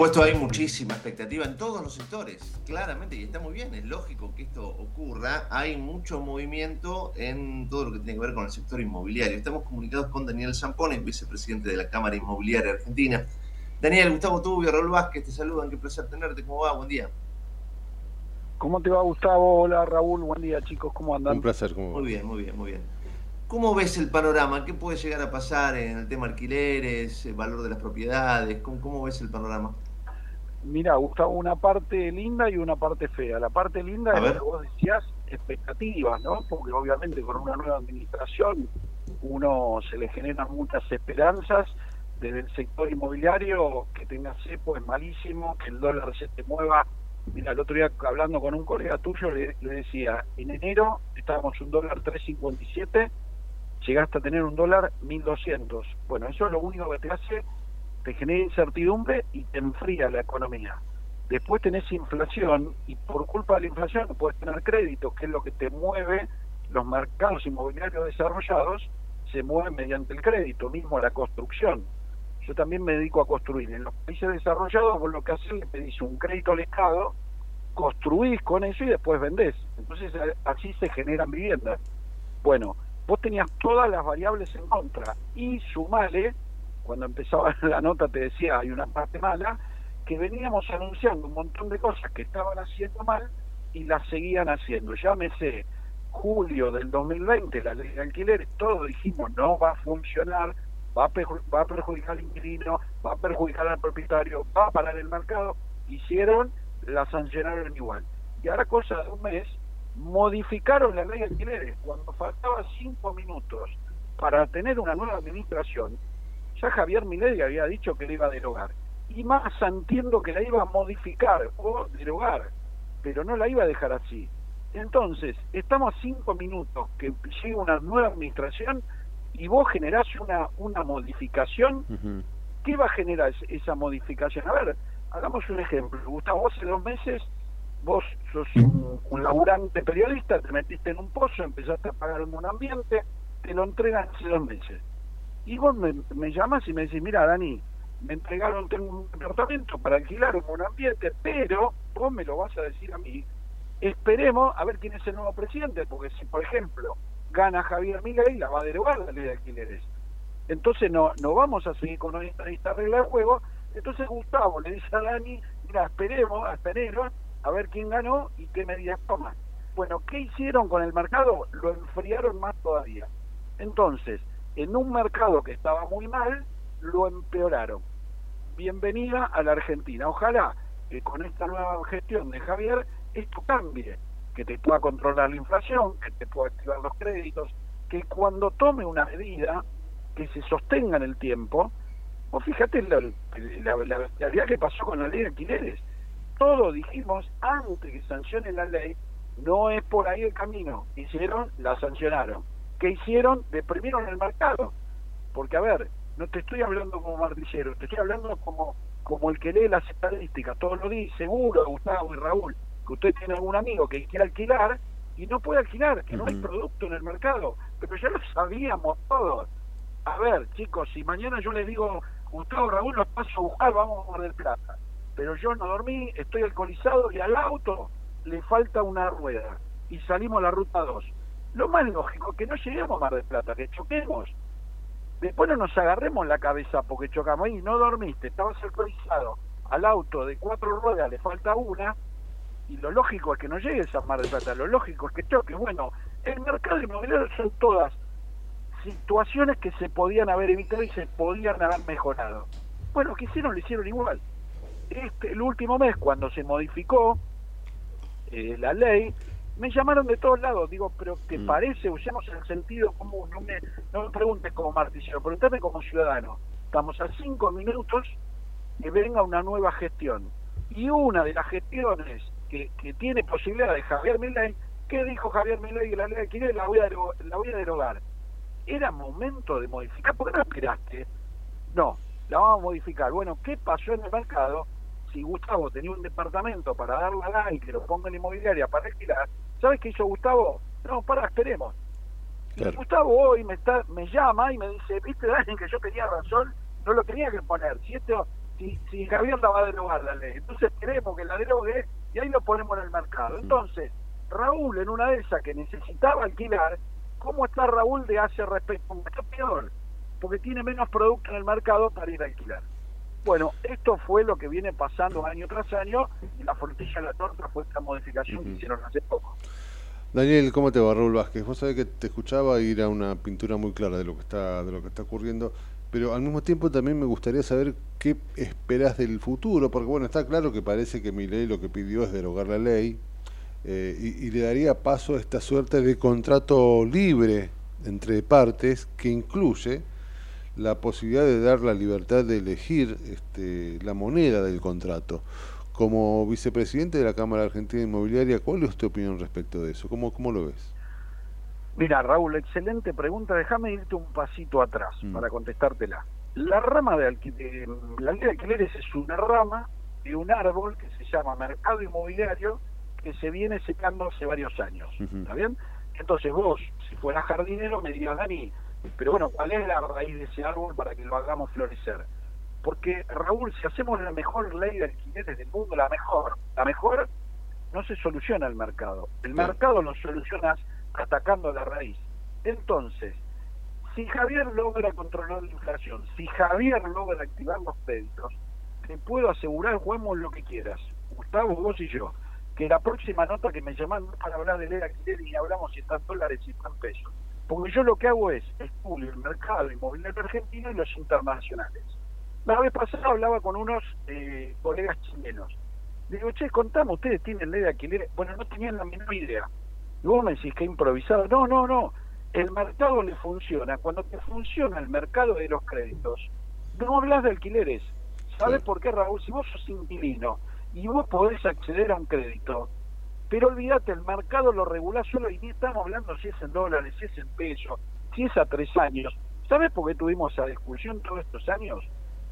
Supuesto hay muchísima expectativa en todos los sectores, claramente, y está muy bien, es lógico que esto ocurra. Hay mucho movimiento en todo lo que tiene que ver con el sector inmobiliario. Estamos comunicados con Daniel Zampone, vicepresidente de la Cámara Inmobiliaria Argentina. Daniel, Gustavo Tubio, Raúl Vázquez, te saludan, qué placer tenerte, ¿cómo va? Buen día. ¿Cómo te va, Gustavo? Hola, Raúl, buen día, chicos, ¿cómo andan? Un placer, ¿cómo Muy bien, muy bien, muy bien. ¿Cómo ves el panorama? ¿Qué puede llegar a pasar en el tema alquileres, el valor de las propiedades? ¿Cómo, cómo ves el panorama? Mira, Gustavo, una parte linda y una parte fea. La parte linda es lo que vos decías, expectativas, ¿no? Porque obviamente con una nueva administración uno se le generan muchas esperanzas desde el sector inmobiliario, que tenga cepo es malísimo, que el dólar se te mueva. Mira, el otro día hablando con un colega tuyo le, le decía, en enero estábamos un dólar 3.57, llegaste a tener un dólar 1.200. Bueno, eso es lo único que te hace, te genera incertidumbre y te enfría la economía. Después tenés inflación y por culpa de la inflación no puedes tener crédito, que es lo que te mueve los mercados inmobiliarios desarrollados, se mueven mediante el crédito, mismo la construcción. Yo también me dedico a construir. En los países desarrollados vos lo que haces le pedís un crédito al Estado, construís con eso y después vendés. Entonces así se generan viviendas. Bueno, vos tenías todas las variables en contra y sumale, cuando empezaba *laughs* la nota te decía hay una parte mala, que veníamos anunciando un montón de cosas que estaban haciendo mal y las seguían haciendo. Llámese julio del 2020, la ley de alquileres, todos dijimos no va a funcionar, va a, perjudicar al inquilino, va a perjudicar al propietario, va a parar el mercado. Hicieron, la sancionaron igual. Y ahora, cosa de un mes, modificaron la ley de alquileres. Cuando faltaba cinco minutos para tener una nueva administración, ya Javier Milei había dicho que la iba a derogar. Y más entiendo que la iba a modificar o derogar, pero no la iba a dejar así. Entonces, estamos a cinco minutos que llegue una nueva administración y vos generás una, una modificación. ¿Qué va a generar es- esa modificación? A ver, hagamos un ejemplo. Gustavo, hace dos meses, vos sos un, un laburante periodista, te metiste en un pozo, empezaste a pagar un ambiente, te lo entregan hace dos meses. Y vos me, llamas y me decís, mira, Dani, me entregaron, tengo un departamento para alquilar un buen ambiente, pero vos me lo vas a decir a mí. Esperemos a ver quién es el nuevo presidente, porque si, por ejemplo, gana Javier Milei, la va a derogar la ley de alquileres. Entonces no, no vamos a seguir con esta, esta regla de juego. Entonces Gustavo le dice a Dani, mira, esperemos hasta enero a ver quién ganó y qué medidas toma. Bueno, ¿qué hicieron con el mercado? Lo enfriaron más todavía. Entonces, en un mercado que estaba muy mal, lo empeoraron. Bienvenida a la Argentina. Ojalá que con esta nueva gestión de Javier esto cambie, que te pueda controlar la inflación, que te pueda activar los créditos, que cuando tome una medida que se sostenga en el tiempo, vos fíjate la, la, la bestialidad que pasó con la ley de alquileres. Todos dijimos antes que sancione la ley, no es por ahí el camino. Hicieron, la sancionaron. ¿Qué hicieron? Deprimieron el mercado. Porque, a ver, no te estoy hablando como martillero, te estoy hablando como, como el que lee las estadísticas todos los días, seguro, Gustavo y Raúl, que usted tiene algún amigo que quiere alquilar y no puede alquilar, que no hay producto en el mercado. Pero ya lo sabíamos todos. A ver, chicos, si mañana yo les digo, Gustavo Raúl, los paso a buscar, vamos a Mar del Plata. Pero yo no dormí, estoy alcoholizado y al auto le falta una rueda. Y salimos a la ruta 2. Lo más lógico es que no lleguemos a Mar del Plata, que choquemos. Después no nos agarremos la cabeza porque chocamos ahí, no dormiste, estabas alcoholizado. Al auto de cuatro ruedas le falta una, y lo lógico es que no llegues a Mar del Plata, lo lógico es que choques. Bueno, el mercado inmobiliario son todas situaciones que se podían haber evitado y se podían haber mejorado. Bueno, que hicieron, lo hicieron igual. Este, el último mes, cuando se modificó eh, la ley, me llamaron de todos lados. Digo, pero ¿te parece? Usemos el sentido común. No me, no me preguntes como martillero, pregúntame como ciudadano. Estamos a cinco minutos que venga una nueva gestión. Y una de las gestiones que, que tiene posibilidad de Javier Milei, ¿qué dijo Javier Milei? La ley de alquiler la voy a, la voy a derogar. Era momento de modificar. ¿Por qué no esperaste? No, la vamos a modificar. Bueno, ¿qué pasó en el mercado? Si Gustavo tenía un departamento para darle a alguien que lo ponga en inmobiliaria para alquilar, ¿sabes qué hizo Gustavo? No, para, esperemos. Y Gustavo hoy me está me llama y me dice, viste, Dani, que yo tenía razón, no lo tenía que poner. Si esto, si, si Javier la va a derogar la ley, entonces queremos que la derogue y ahí lo ponemos en el mercado. Entonces, Raúl, en una de esas que necesitaba alquilar, ¿cómo está Raúl de hace respecto? Está peor, porque tiene menos producto en el mercado para ir a alquilar. Bueno, esto fue lo que viene pasando año tras año y la frutilla de la torta fue esta modificación que hicieron hace poco. Daniel, ¿cómo te va, Raúl Vázquez? Vos sabés que te escuchaba y era una pintura muy clara de lo que está de lo que está ocurriendo, pero al mismo tiempo también me gustaría saber qué esperás del futuro, porque bueno, está claro que parece que mi ley lo que pidió es derogar la ley eh, y, y le daría paso a esta suerte de contrato libre entre partes que incluye la posibilidad de dar la libertad de elegir este, la moneda del contrato. Como vicepresidente de la Cámara Argentina Inmobiliaria, ¿cuál es tu opinión respecto de eso? ¿Cómo, cómo lo ves? Mira, Raúl, excelente pregunta. Déjame irte un pasito atrás para contestártela. La rama de, alqui- de- la ley de alquileres es una rama de un árbol que se llama mercado inmobiliario que se viene secando hace varios años. ¿Está bien? Entonces vos, si fueras jardinero, me dirías, Dani, pero bueno, ¿cuál es la raíz de ese árbol para que lo hagamos florecer? Porque, Raúl, si hacemos la mejor ley de alquileres del mundo, la mejor, la mejor, no se soluciona el mercado. El mercado lo solucionas atacando la raíz. Entonces, si Javier logra controlar la inflación, si Javier logra activar los créditos, te puedo asegurar, juguemos lo que quieras, Gustavo, vos y yo, que la próxima nota que me llaman para hablar de ley de alquiler y hablamos si están dólares y están pesos. Porque yo lo que hago es estudio el mercado inmobiliario argentino y los internacionales. La vez pasada hablaba con unos eh, colegas chilenos. Digo, che, contame, ustedes tienen ley de alquiler. Bueno, no tenían la menor idea. Y vos me decís que improvisado. No, no, no. El mercado le funciona. Cuando te funciona el mercado de los créditos, no hablas de alquileres. ¿Sabes por qué, Raúl? Si vos sos inquilino y vos podés acceder a un crédito, pero olvídate, el mercado lo regula solo y ni estamos hablando si es en dólares, si es en pesos, si es a tres años. ¿Sabes por qué tuvimos esa discusión todos estos años?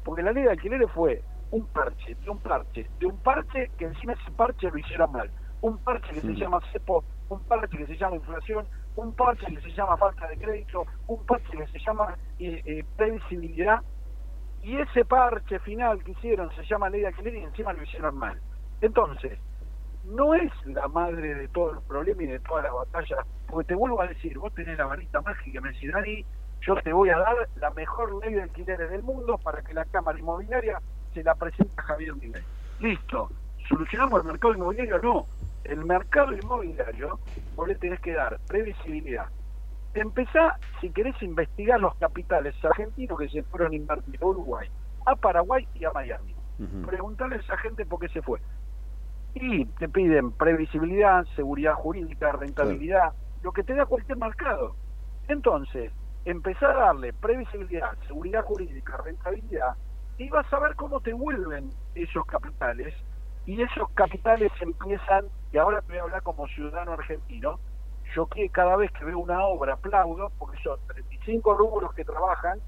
Porque la ley de alquileres fue un parche, de un parche, de un parche que encima ese parche lo hicieron mal. Un parche que se llama CEPO, un parche que se llama inflación, un parche que se llama falta de crédito, un parche que se llama eh, eh, previsibilidad. Y ese parche final que hicieron se llama ley de alquiler y encima lo hicieron mal. Entonces, no es la madre de todos los problemas y de todas las batallas, porque te vuelvo a decir, vos tenés la varita mágica, me decís, Dani, yo te voy a dar la mejor ley de alquileres del mundo para que la Cámara Inmobiliaria se la presente a Javier Milei. Listo. ¿Solucionamos el mercado inmobiliario? No. El mercado inmobiliario, vos le tenés que dar previsibilidad. Empezá, si querés investigar los capitales argentinos que se fueron a invertir a Uruguay, a Paraguay y a Miami. Preguntarle a esa gente por qué se fue. Y te piden previsibilidad, seguridad jurídica, rentabilidad, lo que te da cualquier mercado. Entonces, empezar a darle previsibilidad, seguridad jurídica, rentabilidad, y vas a ver cómo te vuelven esos capitales. Y esos capitales empiezan, y ahora te voy a hablar como ciudadano argentino, yo que cada vez que veo una obra aplaudo, porque son 35 rubros que trabajan,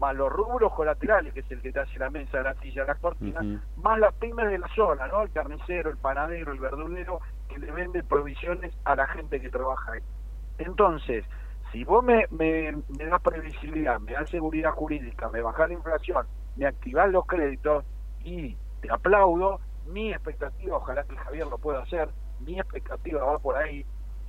más los rubros colaterales, que es el que te hace la mesa, la silla, la cortina, más las pymes de la zona, ¿no? El carnicero, el panadero, el verdulero, que le vende provisiones a la gente que trabaja ahí. Entonces, si vos me, me, me das previsibilidad, me das seguridad jurídica, me bajás la inflación, me activás los créditos y te aplaudo, mi expectativa, ojalá que Javier lo pueda hacer, mi expectativa va por ahí,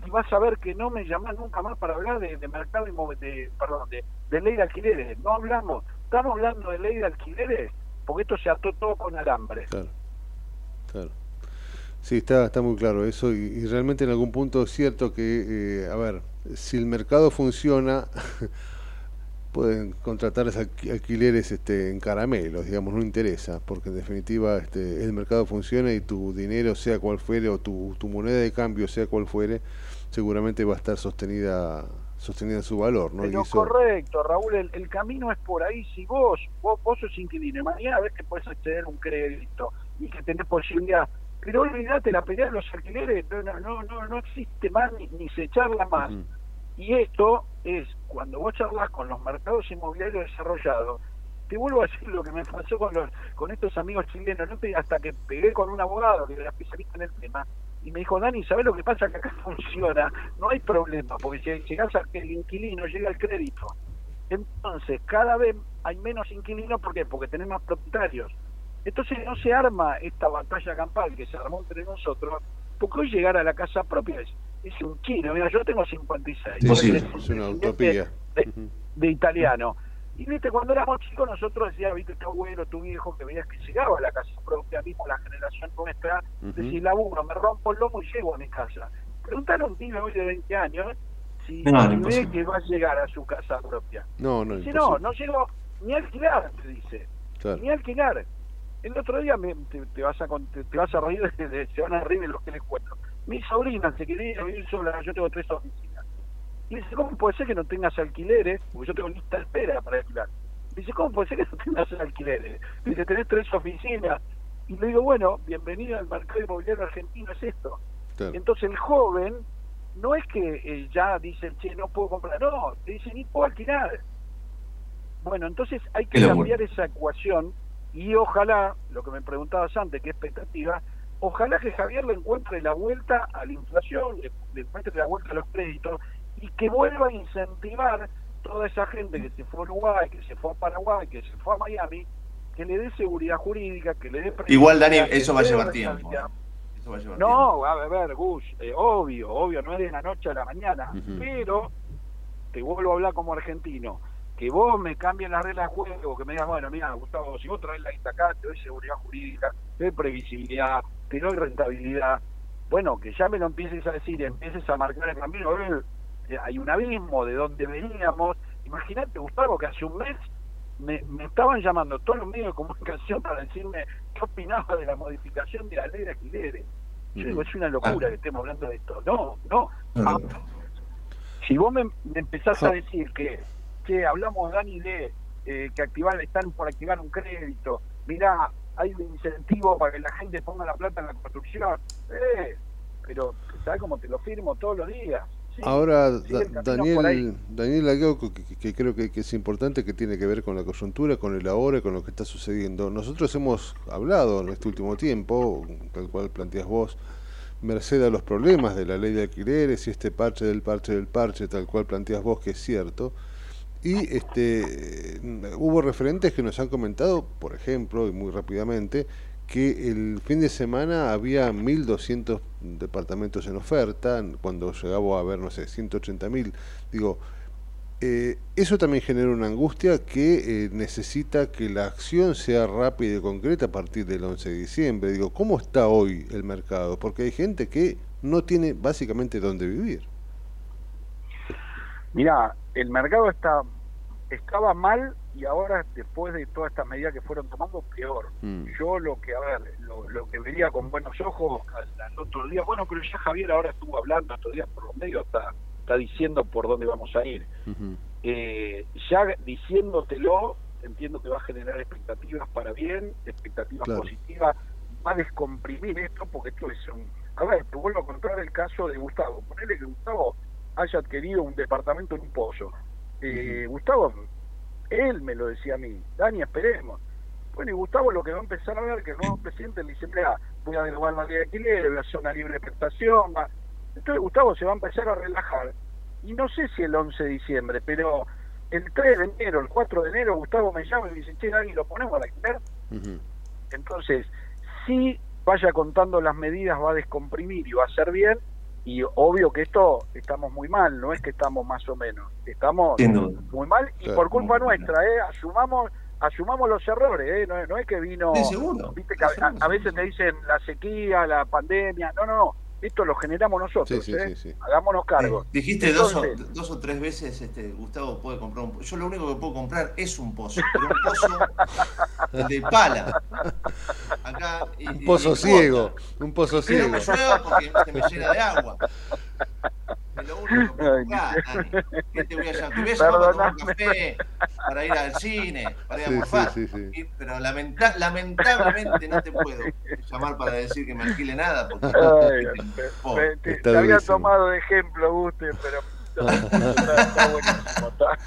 y vas a ver que no me llamas nunca más para hablar de, mercado de, perdón, de, ley de alquileres. No hablamos, estamos hablando de ley de alquileres porque esto se ató todo con alambre. Claro, claro. Sí, está, está muy claro eso y, realmente en algún punto es cierto que, eh, a ver, si el mercado funciona, *laughs* pueden contratar alquileres este, en caramelos, digamos, no interesa, porque en definitiva este, el mercado funciona y tu dinero, sea cual fuere, o tu, tu moneda de cambio, sea cual fuere, seguramente va a estar sostenida sostenida su valor, ¿no? Pero correcto, Raúl, el, camino es por ahí. Si vos, vos, vos sos inquilino, mañana ves que puedes acceder a un crédito y que tenés posibilidad, pero olvídate, la pelea de los alquileres no, no, no, no existe más ni, se charla más. Y esto es, cuando vos charlas con los mercados inmobiliarios desarrollados, te vuelvo a decir lo que me pasó con los con estos amigos chilenos, no hasta que pegué con un abogado que era especialista en el tema, y me dijo, Dani, ¿sabes lo que pasa? Que acá *laughs* funciona, no hay problema, porque si llegas a que el inquilino llega al crédito. Entonces, cada vez hay menos inquilinos, ¿por qué? Porque tenemos más propietarios. Entonces no se arma esta batalla campal que se armó entre nosotros, porque hoy llegar a la casa propia es, es un chino. Mira, yo tengo 56. es una utopía. de italiano. Y viste, cuando éramos chicos nosotros decíamos, viste, tu abuelo, tu viejo, que veías que llegaba a la casa propia, mismo la generación nuestra, uh decís, laburo, me rompo el lomo y llego a mi casa. Preguntaron a un pibe hoy de 20 años si ve que va a llegar a su casa propia. No, no, dice, no, no llego ni a alquilar, te dice. Ni a alquilar. El otro día me, te, vas a te, vas a reír, de, se van a reír de los que les cuento. Mi sobrina se quería vivir sola, yo tengo tres oficinas y dice, ¿cómo puede ser que no tengas alquileres? Porque yo tengo lista de espera para alquilar. Dice, ¿cómo puede ser que no tengas *laughs* alquileres? Dice, tenés tres oficinas. Y le digo, bueno, bienvenido al mercado inmobiliario argentino, es esto. Entonces el joven no es que eh, ya dice, che, no puedo comprar, no, te dice, ni puedo alquilar. Bueno, entonces hay que cambiar esa ecuación y ojalá, lo que me preguntabas antes, qué expectativa, ojalá que Javier le encuentre la vuelta a la inflación, le, le encuentre la vuelta a los créditos y que vuelva a incentivar toda esa gente que se fue a Uruguay, que se fue a Paraguay, que se fue a Miami, que le dé seguridad jurídica, que le dé... Igual, Dani, eso va a llevar tiempo. no, a ver, Gus, eh, obvio, obvio, no es de la noche a la mañana, pero te vuelvo a hablar como argentino, que vos me cambies las reglas de juego, que me digas, bueno, mira, Gustavo, si vos traes la lista acá, te doy seguridad jurídica, te doy previsibilidad, te doy rentabilidad, bueno, que ya me lo empieces a decir, empieces a marcar el camino, eh, hay un abismo de donde veníamos. Imagínate, Gustavo, que hace un mes me, me estaban llamando todos los medios de comunicación para decirme qué opinaba de la modificación de la ley de alquileres. Yo digo, es una locura que estemos hablando de esto. No, no. Ah, si vos me, me empezás a decir que, que hablamos, Dani, de eh, que activar, están por activar un crédito, mira, hay un incentivo para que la gente ponga la plata en la construcción, eh, pero ¿sabes cómo te lo firmo todos los días? Sí, Ahora, Da-. Daniel, Daniel que, que- creo que, que es importante, que tiene que ver con la coyuntura, con el ahora y con lo que está sucediendo. Nosotros hemos hablado en este último tiempo, tal cual planteas vos, merced a los problemas de la ley de alquileres y este parche del parche del parche, tal cual planteas vos, que es cierto. Y este, hubo referentes que nos han comentado, por ejemplo, y muy rápidamente, que el fin de semana había 1.200 departamentos en oferta, cuando llegaba a haber, no sé, 180.000. Digo, eh, eso también genera una angustia que eh, necesita que la acción sea rápida y concreta a partir del 11 de diciembre. Digo, ¿cómo está hoy el mercado? Porque hay gente que no tiene básicamente dónde vivir. Mira, el mercado está estaba mal y ahora después de todas estas medidas que fueron tomando peor. Mm. Yo lo que a ver, lo, lo que vería con buenos ojos al, al otro día, bueno, pero ya Javier ahora estuvo hablando estos días por los medios, está está diciendo por dónde vamos a ir. Eh, ya diciéndotelo, entiendo que va a generar expectativas para bien, expectativas Claro. positivas, va a descomprimir esto porque esto es un... A ver, te vuelvo a contar el caso de Gustavo. Ponele que Gustavo haya adquirido un departamento en un pozo. Eh, Gustavo, él me lo decía a mí, Dani, esperemos. Bueno, y Gustavo lo que va a empezar a ver que el nuevo presidente le dice, mira, voy a derogar la ley de alquiler, voy a hacer una libre prestación. va". Entonces Gustavo se va a empezar a relajar. Y no sé si el 11 de diciembre, pero el 3 de enero, el 4 de enero, Gustavo me llama y me dice, che, Dani, ¿lo ponemos al alquiler? Entonces, si vaya contando las medidas, va a descomprimir y va a ser bien. Y obvio que esto estamos muy mal, no es que estamos más o menos, estamos muy mal y Claro, por culpa mal. nuestra, ¿eh? Asumamos asumamos los errores, ¿eh? No, es- no es que vino, Sí, seguro. viste que a, a- a veces te dicen la sequía, la pandemia, no, no, no, esto lo generamos nosotros, Sí, sí, ¿eh? sí, sí. Hagámonos cargo. Eh, dijiste dos o, dos o tres veces, este, Gustavo puede comprar un pozo. Yo lo único que puedo comprar es un pozo, pero un pozo *laughs* de pala. Acá, y- Un y- pozo y ciego, un pozo Que no me ciego. llueva porque se me llena de agua. *laughs* Es lo único que Dani. ¿Qué te voy a llamar? Te voy a llamar para tomar un café, para ir al cine, para ir a Sí, morfar. sí, sí, sí. Pero lamenta- lamentablemente no te puedo llamar para decir que me alquile nada porque Ay, me- te, Está te había tomado de ejemplo, Guste, pero *laughs* *laughs* está, está buenísimo. está.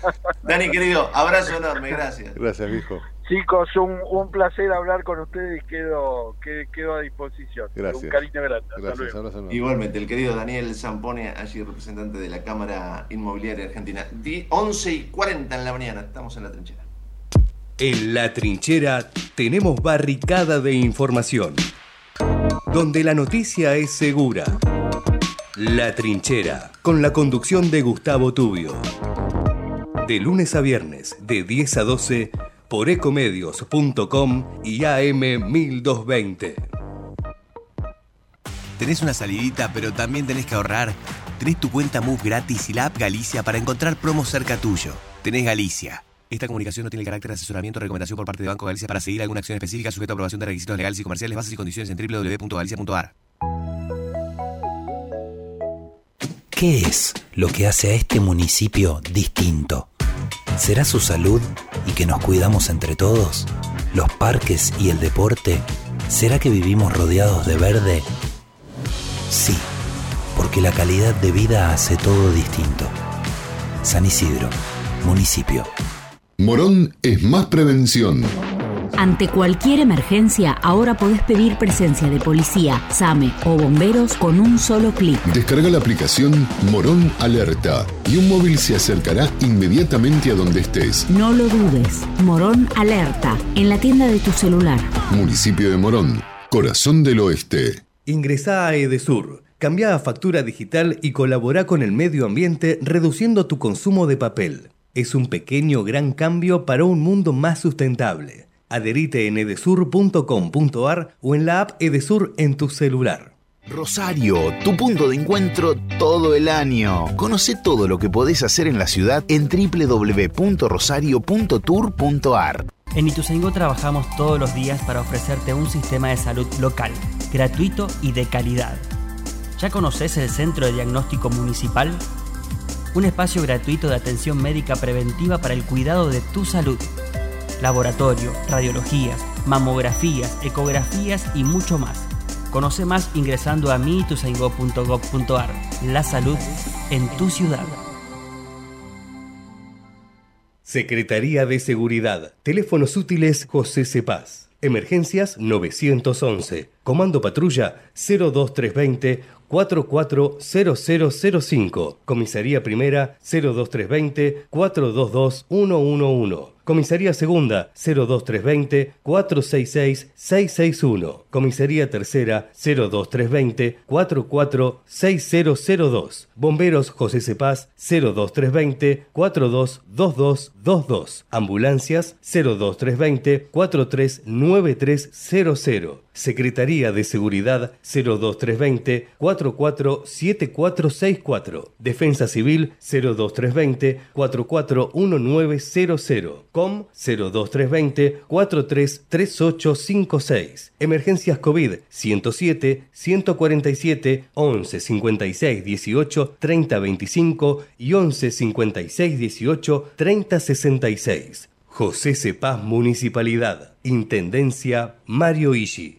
Dani querido, abrazo enorme, gracias. Gracias, viejo. Chicos, un, un placer hablar con ustedes y quedo, que- quedo a disposición. Gracias. Un cariño grande. Hasta Gracias, luego. abrazo. Igualmente, el querido Daniel Zampone, allí representante de la Cámara Inmobiliaria Argentina. Di 11 y 40 en la mañana, estamos en la trinchera. En la trinchera tenemos barricada de información, donde la noticia es segura. La trinchera, con la conducción de Gustavo Tubio. De lunes a viernes, de 10 a 12, por ecomedios.com y AM 1220. ¿Tenés una salidita pero también tenés que ahorrar? Tenés tu cuenta Move gratis y la app Galicia para encontrar promos cerca tuyo. Tenés Galicia. Esta comunicación no tiene el carácter de asesoramiento o recomendación por parte de Banco Galicia para seguir alguna acción específica sujeta a aprobación de requisitos legales y comerciales, bases y condiciones en www.galicia.ar. ¿Qué es lo que hace a este municipio distinto? ¿Será su salud y que nos cuidamos entre todos? ¿Los parques y el deporte? ¿Será que vivimos rodeados de verde? Sí, porque la calidad de vida hace todo distinto. San Isidro, municipio. Morón es más prevención. Ante cualquier emergencia, ahora podés pedir presencia de policía, SAME o bomberos con un solo clic. Descarga la aplicación Morón Alerta y un móvil se acercará inmediatamente a donde estés. No lo dudes. Morón Alerta, en la tienda de tu celular. Municipio de Morón, corazón del oeste. Ingresá a Edesur, cambia a factura digital y colabora con el medio ambiente reduciendo tu consumo de papel. Es un pequeño gran cambio para un mundo más sustentable. Adherite en edesur.com.ar o en la app Edesur en tu celular. Rosario, tu punto de encuentro todo el año. Conoce todo lo que podés hacer en la ciudad en www.rosario.tour.ar. En Ituzaingó trabajamos todos los días para ofrecerte un sistema de salud local, gratuito y de calidad. ¿Ya conoces el Centro de Diagnóstico Municipal? Un espacio gratuito de atención médica preventiva para el cuidado de tu salud. Laboratorio, radiologías, mamografías, ecografías y mucho más. Conoce más ingresando a miituzaingó.gov.ar. La salud en tu ciudad. Secretaría de Seguridad. Teléfonos útiles José Cepaz. Emergencias 911. Comando Patrulla 02320 440005. Comisaría Primera 02320 422 111. Comisaría Segunda 02320 466 661. Comisaría Tercera 02320 446002. Bomberos José Cepaz 02320 422222. Ambulancias 02320 439300. Secretaría de Seguridad 02320 447464. Defensa Civil 02320 441900. COM 02320 433856. Emergencias COVID 107 147 11 56 18 30 25 y 11 56 18 30 66. José Cepaz Municipalidad. Intendencia Mario Ishi.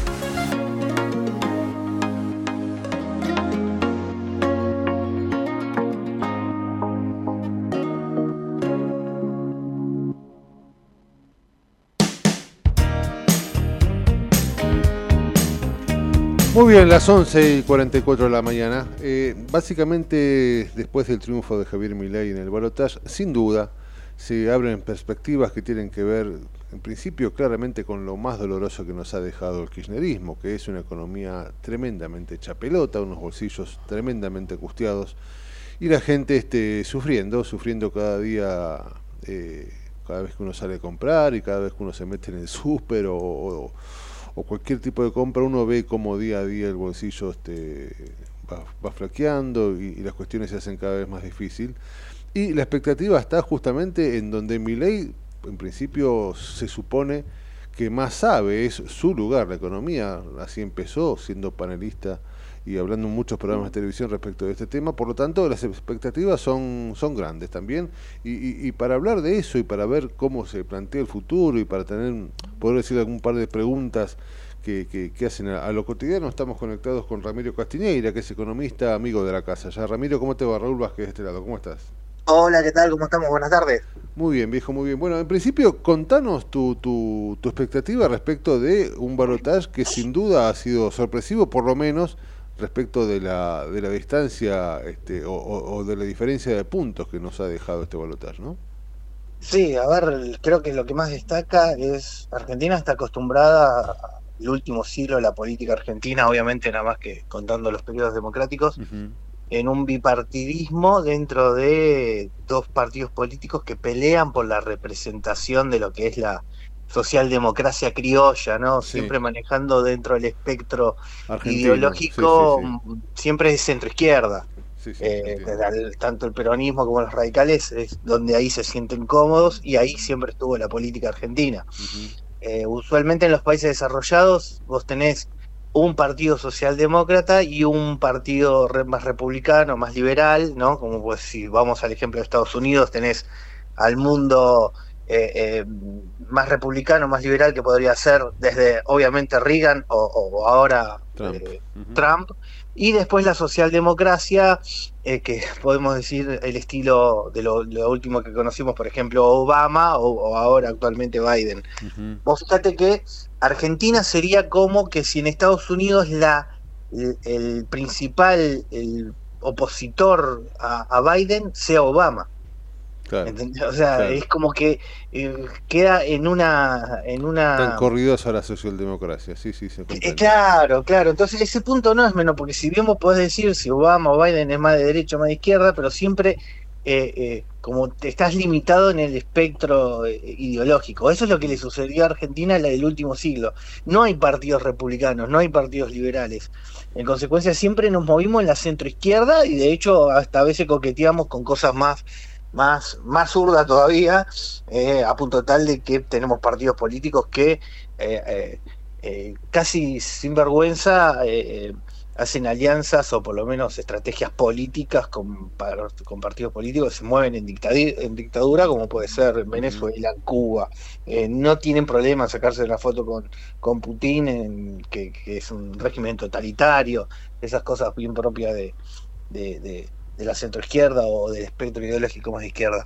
Muy bien, las 11 y 44 de la mañana. Eh, básicamente, después del triunfo de Javier Milei en el balotaje, sin duda, se abren perspectivas que tienen que ver, en principio, claramente con lo más doloroso que nos ha dejado el kirchnerismo, que es una economía tremendamente hecha pelota, unos bolsillos tremendamente angustiados, y la gente este, sufriendo, sufriendo cada día, eh, cada vez que uno sale a comprar y cada vez que uno se mete en el súper o, o o cualquier tipo de compra, uno ve cómo día a día el bolsillo este, va, va flaqueando y, y, las cuestiones se hacen cada vez más difícil. Y la expectativa está justamente en donde mi ley, en principio, se supone que más sabe, es su lugar, la economía, así empezó, siendo panelista y hablando en muchos programas de televisión respecto de este tema, por lo tanto las expectativas son, son grandes también, y, y, y, para hablar de eso y para ver cómo se plantea el futuro y para tener, poder decir algún par de preguntas que, que, que hacen a, a, lo cotidiano, estamos conectados con Ramiro Castiñeira, que es economista, amigo de la casa. Ya Ramiro, ¿cómo te va? Raúl Vázquez de este lado, ¿cómo estás? Hola, ¿qué tal? ¿Cómo estamos? Buenas tardes. Muy bien, viejo, muy bien. Bueno, en principio, contanos tu, tu, tu expectativa respecto de un balotaje que sin duda ha sido sorpresivo, por lo menos respecto de la, de la distancia este, o, o, de la diferencia de puntos que nos ha dejado este balotaje, ¿no? Sí, a ver, creo que lo que más destaca es Argentina está acostumbrada al último siglo de la política argentina, obviamente nada más que contando los periodos democráticos, uh -huh. en un bipartidismo dentro de dos partidos políticos que pelean por la representación de lo que es la socialdemocracia criolla, ¿no? Siempre manejando dentro del espectro ideológico, sí, sí, siempre es centro izquierda. Sí, sí, Eh, tanto el peronismo como los radicales es donde ahí se sienten cómodos y ahí siempre estuvo la política argentina. Eh, usualmente en los países desarrollados vos tenés un partido socialdemócrata y un partido re- más republicano, más liberal, ¿no? Como pues si vamos al ejemplo de Estados Unidos, tenés al mundo eh, eh, más republicano, más liberal que podría ser desde obviamente Reagan o, o ahora Trump. eh, Trump, y después la socialdemocracia, que *laughs* podemos decir el estilo de lo, lo último que conocimos, por ejemplo, Obama o, o ahora actualmente Biden. Vos fíjate que Argentina sería como que si en Estados Unidos la, el, el principal el opositor a, a Biden sea Obama. O sea, Claro. es como que eh, queda en una en una Están corridos a la socialdemocracia, sí, sí, se eh, comprende. claro, claro. Entonces ese punto no es menos, porque si bien vos podés decir si Obama o Biden es más de derecha o más de izquierda, pero siempre eh, eh, como te estás limitado en el espectro ideológico. Eso es lo que le sucedió a Argentina en la del último siglo. No hay partidos republicanos, no hay partidos liberales. En consecuencia siempre nos movimos en la centroizquierda y de hecho hasta a veces coqueteamos con cosas más más, más zurda todavía, eh, a punto tal de que tenemos partidos políticos que eh, eh, casi sin vergüenza hacen alianzas o por lo menos estrategias políticas con, par- con partidos políticos que se mueven en, en dictadura, como puede ser Venezuela, Cuba. Eh, no tienen problema en sacarse una foto con, con Putin, en- que, que es un régimen totalitario, esas cosas bien propias de, de, de- de la centroizquierda o del espectro ideológico más de izquierda.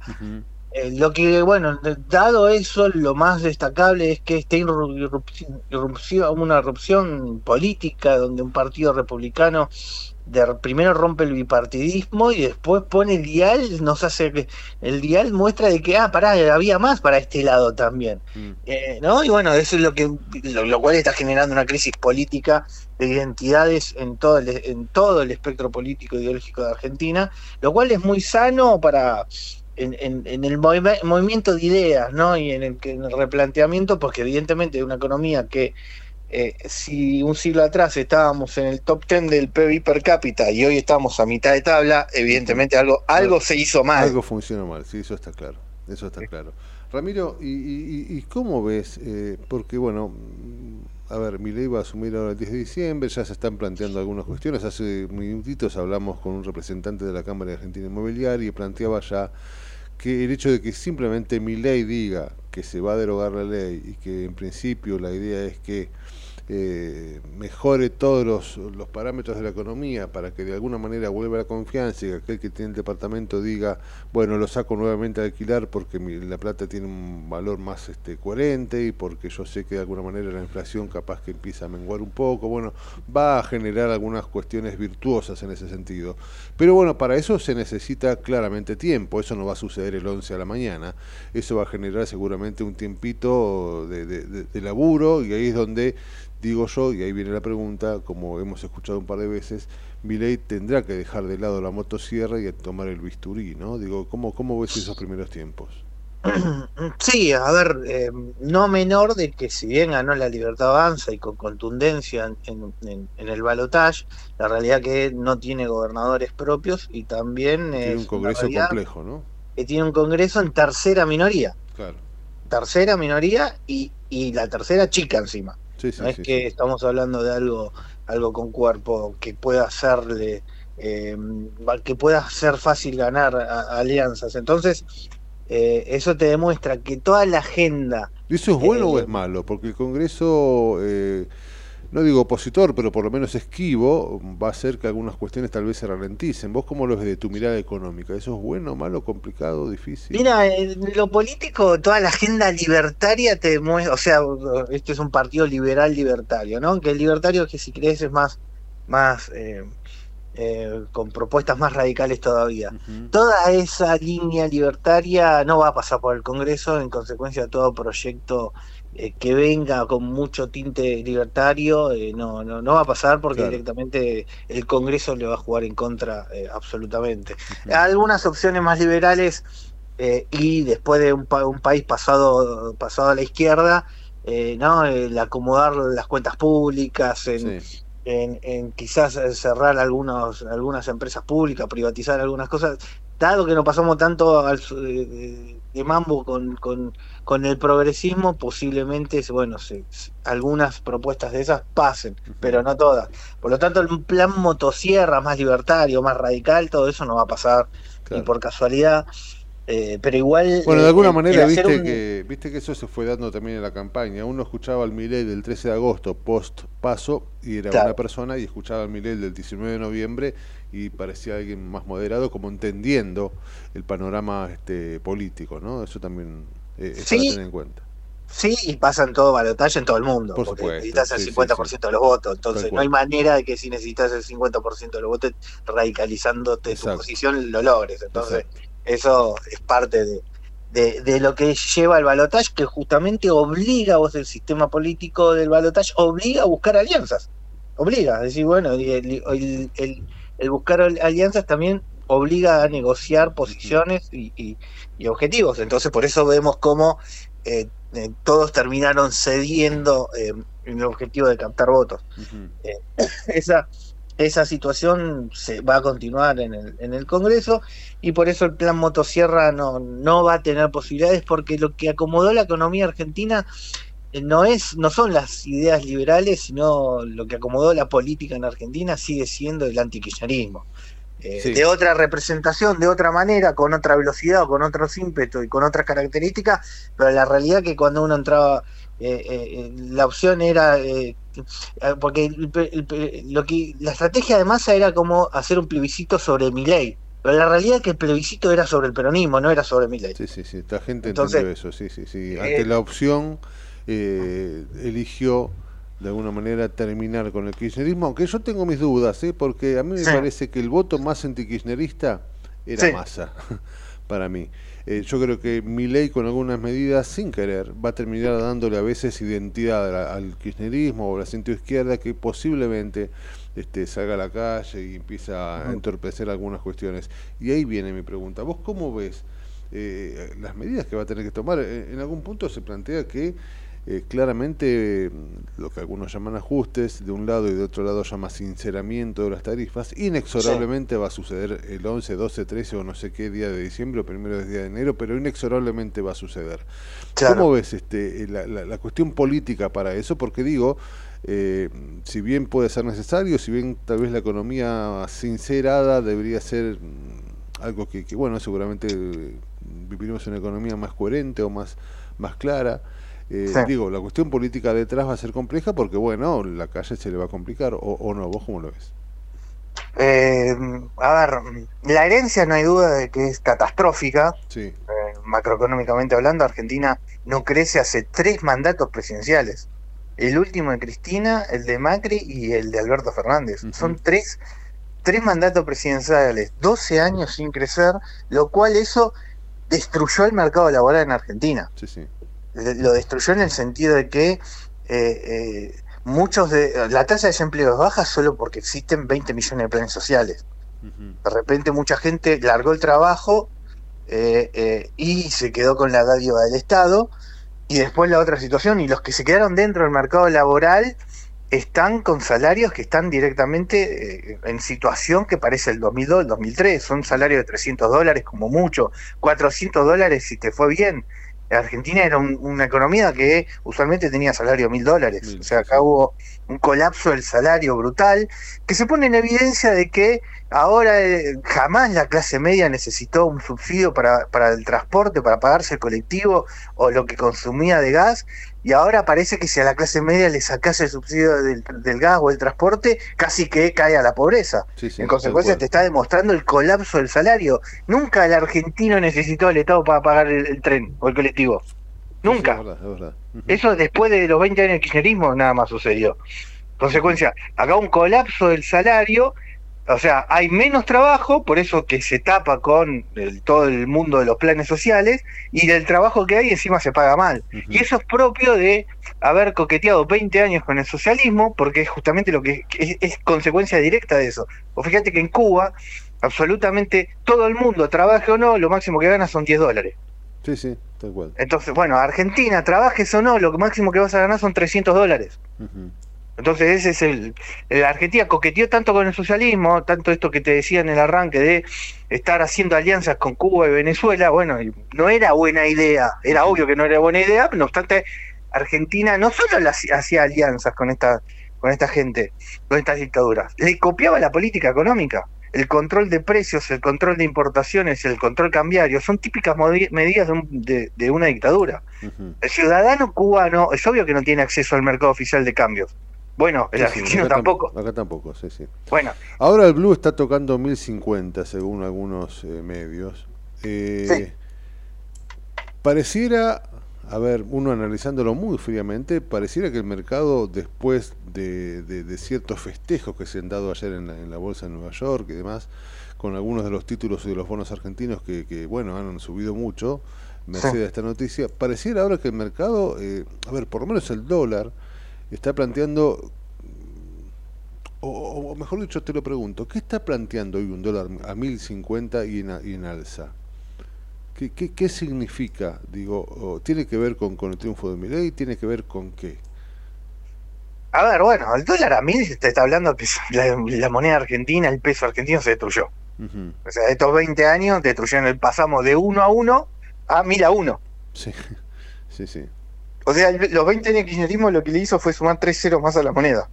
Eh, lo que, bueno, dado eso, lo más destacable es que esta irru- irrupción, irrupción- una erupción política donde un partido republicano de- primero rompe el bipartidismo y después pone el dial, nos hace que el dial muestra de que, ah, pará, había más para este lado también. Eh, ¿no? Y bueno, eso es lo que lo, lo cual está generando una crisis política de identidades en todo el, en todo el espectro político ideológico de Argentina, lo cual es muy sano para en, en- en el movi- movimiento de ideas, ¿no? Y en el, en el replanteamiento, porque evidentemente una economía que eh, si un siglo atrás estábamos en el top 10 del PIB per cápita y hoy estamos a mitad de tabla, evidentemente algo algo se hizo mal. Algo funciona mal, sí, eso está claro. Eso está claro. Ramiro, ¿y, y- y- cómo ves? Eh, porque, bueno, mm, a ver, Milei va a asumir ahora el 10 de diciembre, ya se están planteando algunas cuestiones. Hace minutitos hablamos con un representante de la Cámara de Argentina Inmobiliaria y planteaba ya que el hecho de que simplemente Milei diga que se va a derogar la ley y que en principio la idea es que eh, mejore todos los, los parámetros de la economía para que de alguna manera vuelva la confianza y que aquel que tiene el departamento diga, bueno, lo saco nuevamente a alquilar porque mi- la plata tiene un valor más este, coherente y porque yo sé que de alguna manera la inflación capaz que empieza a menguar un poco, bueno, va a generar algunas cuestiones virtuosas en ese sentido. Pero bueno, para eso se necesita claramente tiempo, eso no va a suceder el 11 a la mañana, eso va a generar seguramente un tiempito de, de- de- de laburo y ahí es donde digo yo, y ahí viene la pregunta, como hemos escuchado un par de veces, Milei tendrá que dejar de lado la motosierra y tomar el bisturí, ¿no? Digo, ¿cómo, cómo ves esos primeros tiempos? *clears throat* Sí, a ver, eh, no menor de que si bien ganó la Libertad Avanza y con contundencia en, en- en- en el balotaje, la realidad que no tiene gobernadores propios y también Tiene es un congreso complejo, ¿no? que tiene un congreso en tercera minoría, Claro. tercera minoría y, y la tercera chica encima. Sí, sí, no es sí, que estamos hablando de algo, algo con cuerpo que pueda hacerle, eh, que pueda hacer fácil ganar a- alianzas. Entonces, eh, eso te demuestra que toda la agenda ¿Y ¿Eso es bueno o Eh, es malo? Porque el Congreso, eh, no digo opositor, pero por lo menos esquivo, va a hacer que algunas cuestiones tal vez se ralenticen. ¿Vos cómo lo ves de tu mirada económica? ¿Eso es bueno, malo, complicado, difícil? Mira, en lo político, toda la agenda libertaria te muestra, o sea, este es un partido liberal libertario, ¿no? Que el libertario que si crees es más, más eh, con propuestas más radicales todavía. Toda esa línea libertaria no va a pasar por el Congreso, en consecuencia todo proyecto eh, que venga con mucho tinte libertario, eh, no, no, no va a pasar porque Claro. directamente el Congreso le va a jugar en contra absolutamente. Algunas opciones más liberales y después de un, pa- un país pasado, pasado a la izquierda, ¿no? el acomodar las cuentas públicas, en, en, en quizás cerrar algunos, algunas empresas públicas, privatizar algunas cosas, dado que no pasamos tanto al, de, de- mambo con, con, con el progresismo, posiblemente, bueno, se- algunas propuestas de esas pasen, pero no todas. Por lo tanto, el plan motosierra más libertario, más radical, todo eso no va a pasar, y por casualidad. Eh, pero igual. Bueno, de alguna manera, viste un- que viste que eso se fue dando también en la campaña. Uno escuchaba al Milei del 13 de agosto, post paso, y era Claro. una persona, y escuchaba al Milei del 19 de noviembre, y parecía alguien más moderado, como entendiendo el panorama este político, ¿no? Eso también eh, es Sí. para tener en cuenta. Sí, y pasan todo balotaje en todo el mundo, Por porque supuesto, necesitas el sí, sí, 50% de los votos, entonces no hay manera de que si necesitas el 50% de los votos radicalizándote tu Exacto. posición lo logres, entonces eso es parte de, de, de lo que lleva el balotaje, que justamente obliga a vos el sistema político del balotaje, obliga a buscar alianzas, obliga, es decir, bueno, el, el- el- el buscar al- alianzas también obliga a negociar posiciones y, y- y objetivos, entonces por eso vemos cómo eh, eh, todos terminaron cediendo eh, en el objetivo de captar votos. Eh, *laughs* esa, esa situación se va a continuar en el, en el Congreso y por eso el plan motosierra no, no va a tener posibilidades porque lo que acomodó la economía argentina eh, no es no son las ideas liberales sino lo que acomodó la política en Argentina sigue siendo el antikirchnerismo Eh, Sí. de otra representación, de otra manera, con otra velocidad o con otros ímpetus y con otras características, pero la realidad que cuando uno entraba, la opción era, eh, eh, porque el el lo que la estrategia de masa era como hacer un plebiscito sobre mi ley, pero la realidad es que el plebiscito era sobre el peronismo, no era sobre mi ley. Sí, sí, sí, esta gente Entonces, entendió eso, sí, sí, sí. Ante eh, la opción, eh, eligió de alguna manera terminar con el kirchnerismo, aunque yo tengo mis dudas, ¿eh? porque a mí me Sí. parece que el voto más antikirchnerista era Sí. masa, *laughs* para mí. Eh, yo creo que mi ley con algunas medidas, sin querer, va a terminar dándole a veces identidad al kirchnerismo o a la centro izquierda que posiblemente este, salga a la calle y empieza a entorpecer algunas cuestiones. Y ahí viene mi pregunta. ¿Vos cómo ves eh, las medidas que va a tener que tomar? Eh, en algún punto se plantea que eh, claramente mm, lo que algunos llaman ajustes, de un lado y de otro lado llama sinceramiento de las tarifas, inexorablemente va a suceder el 11, 12, 13 o no sé qué día de diciembre o primero día de enero, pero inexorablemente va a suceder. Claro. ¿Cómo ves este, la, la- la cuestión política para eso? Porque digo, eh, si bien puede ser necesario, si bien tal vez la economía sincerada debería ser mm, algo que, que, bueno, seguramente eh, viviremos en una economía más coherente o más, más clara. Eh, Sí. Digo, la cuestión política detrás va a ser compleja porque, bueno, la calle se le va a complicar, o, o no, ¿vos cómo lo ves? Eh, a ver, la herencia no hay duda de que es catastrófica. Sí. Eh, macroeconómicamente hablando, Argentina no crece hace tres mandatos presidenciales. El último de Cristina, el de Macri y el de Alberto Fernández. Son tres, tres mandatos presidenciales, 12 años sin crecer, lo cual eso destruyó el mercado laboral en Argentina. Sí, sí. Lo destruyó en el sentido de que eh, eh, muchos de la tasa de desempleo es baja solo porque existen 20 millones de planes sociales. De repente mucha gente largó el trabajo eh, eh, y se quedó con la dádiva del Estado. Y después la otra situación, y los que se quedaron dentro del mercado laboral están con salarios que están directamente en situación que parece el 2002, el 2003. Son salarios de 300 dólares como mucho, 400 dólares si te fue bien. Argentina era un- una economía que usualmente tenía salario mil dólares. O sea, acá hubo un colapso del salario brutal que se pone en evidencia de que ahora eh, jamás la clase media necesitó un subsidio para, para el transporte, para pagarse el colectivo o lo que consumía de gas. Y ahora parece que si a la clase media le sacase el subsidio del, del gas o el transporte, casi que cae a la pobreza. Sí, sí, en consecuencia te está demostrando el colapso del salario. Nunca el argentino necesitó el Estado para pagar el, el tren o el colectivo. Nunca. Sí, sí, es verdad, es verdad. Ujú. Eso después de los 20 años de kirchnerismo nada más sucedió. Consecuencia, acá un colapso del salario O sea, hay menos trabajo, por eso que se tapa con el- todo el mundo de los planes sociales, y del trabajo que hay encima se paga mal. Y eso es propio de haber coqueteado 20 años con el socialismo, porque es justamente lo que es, es consecuencia directa de eso. O fíjate que en Cuba, absolutamente todo el mundo, trabaje o no, lo máximo que gana son 10 dólares. Sí, sí, tal cual. Entonces, bueno, Argentina, trabajes o no, lo máximo que vas a ganar son 300 dólares. Ujú. Entonces ese es el, la Argentina coqueteó tanto con el socialismo, tanto esto que te decía en el arranque de estar haciendo alianzas con Cuba y Venezuela, bueno, no era buena idea, era obvio que no era buena idea, no obstante Argentina no solo hacía- alianzas con esta con esta gente, con estas dictaduras, le copiaba la política económica, el control de precios, el control de importaciones, el control cambiario, son típicas medidas de, un- de- de una dictadura. El ciudadano cubano es obvio que no tiene acceso al mercado oficial de cambios. Bueno, el Sí, sí, *laughs* argentino acá tampoco. Acá tampoco, sí, sí. Bueno, Ahora el Blue está tocando 1050 según algunos eh, medios. Eh, Pareciera, a ver, uno analizándolo muy fríamente, pareciera que el mercado después de, de- de ciertos festejos que se han dado ayer en la, en la bolsa de Nueva York y demás, con algunos de los títulos y de los bonos argentinos que, que, bueno, han subido mucho, merced Sí. a esta noticia, pareciera ahora que el mercado, eh, a ver, por lo menos el dólar, está planteando o, mejor dicho, te lo pregunto, ¿qué está planteando hoy un dólar a 1050 y en, y en alza? ¿Qué, qué, qué significa? Digo, ¿tiene que ver con, con el triunfo de Milei? ¿Tiene que ver con qué? a ver, bueno, el dólar a mil te está hablando que es la, la moneda argentina, el peso argentino se destruyó. O sea, estos 20 años destruyeron el pasamos de 1 a 1 a 1000 a 1. *laughs* Sí, sí, sí. O sea, los 20 años de kirchnerismo lo que le hizo fue sumar 3 ceros más a la moneda.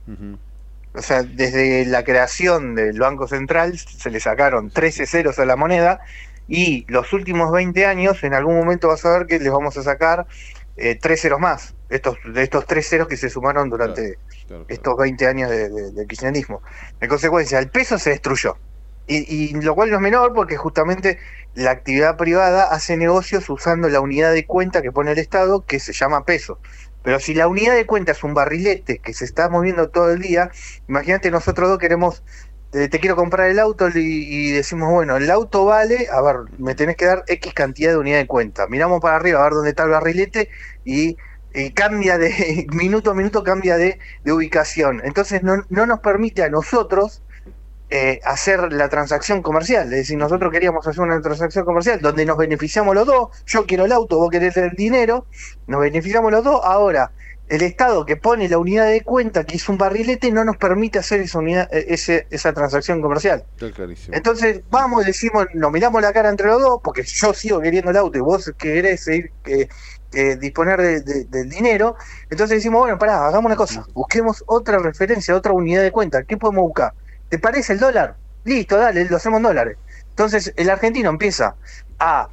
O sea, desde la creación del Banco Central se le sacaron 13 ceros a la moneda y los últimos 20 años, en algún momento vas a ver que les vamos a sacar eh, 3 ceros más. Estos, de estos 3 ceros que se sumaron durante Claro, claro. estos 20 años de, de- de kirchnerismo. En consecuencia, el peso se destruyó. Y, y lo cual no es menor porque justamente la actividad privada hace negocios usando la unidad de cuenta que pone el Estado, que se llama peso. Pero si la unidad de cuenta es un barrilete que se está moviendo todo el día, imagínate nosotros dos queremos, te, te quiero comprar el auto y, decimos, bueno, el auto vale, a ver, me tenés que dar X cantidad de unidad de cuenta. Miramos para arriba a ver dónde está el barrilete y, y cambia de, *laughs* minuto a minuto cambia de, de ubicación. Entonces no, no nos permite a nosotros eh, hacer la transacción comercial. Es decir, nosotros queríamos hacer una transacción comercial donde nos beneficiamos los dos. Yo quiero el auto, vos querés el dinero, nos beneficiamos los dos. Ahora, el Estado que pone la unidad de cuenta, que es un barrilete, no nos permite hacer esa, unidad, eh, ese, esa transacción comercial. Entonces, vamos, decimos, nos miramos la cara entre los dos, porque yo sigo queriendo el auto y vos querés seguir, eh, eh, disponer de- de- del dinero. Entonces decimos, bueno, pará, hagamos una cosa, busquemos otra referencia, otra unidad de cuenta. ¿Qué podemos buscar? ¿Te parece el dólar? Listo, dale, lo hacemos en dólares. Entonces, el argentino empieza a,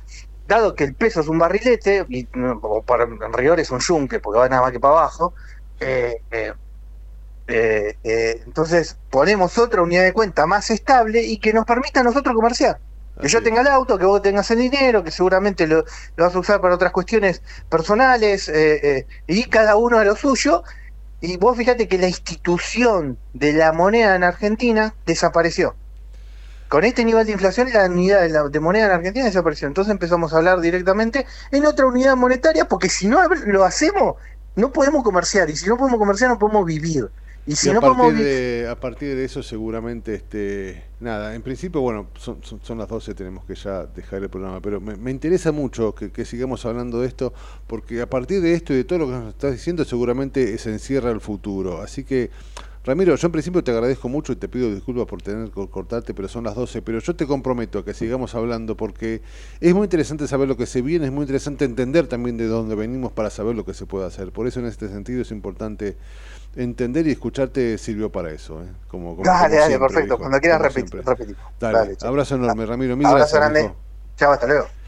dado que el peso es un barrilete, y o para, en rigor es un yunque, porque va nada más que para abajo, eh, eh, eh, entonces ponemos otra unidad de cuenta más estable y que nos permita a nosotros comerciar. Que yo tenga el auto, que vos tengas el dinero, que seguramente lo, lo vas a usar para otras cuestiones personales, y cada uno a lo suyo. Y vos fíjate que la institución de la moneda en Argentina desapareció. Con este nivel de inflación, la unidad de, la, de moneda en Argentina desapareció. Entonces empezamos a hablar directamente en otra unidad monetaria, porque si no lo hacemos, no podemos comerciar. Y si no podemos comerciar, no podemos vivir. Y si Y a, no partir de, a partir de eso seguramente, este, nada, en principio, bueno, son, son, son las 12, tenemos que ya dejar el programa, pero me, me interesa mucho que, que sigamos hablando de esto, porque a partir de esto y de todo lo que nos estás diciendo, seguramente se encierra el futuro. Así que, Ramiro, yo en principio te agradezco mucho y te pido disculpas por tener que cortarte, pero son las 12, pero yo te comprometo a que sigamos hablando porque es muy interesante saber lo que se viene, es muy interesante entender también de dónde venimos para saber lo que se puede hacer. Por eso en este sentido es importante entender y escucharte sirvió para eso. ¿eh? Como, como- Dale, como dale, siempre, perfecto. Cuando quieras repetir. Dale, abrazo enorme, Ramiro. Mil Abrazo gracias, grande. Chao, hasta luego.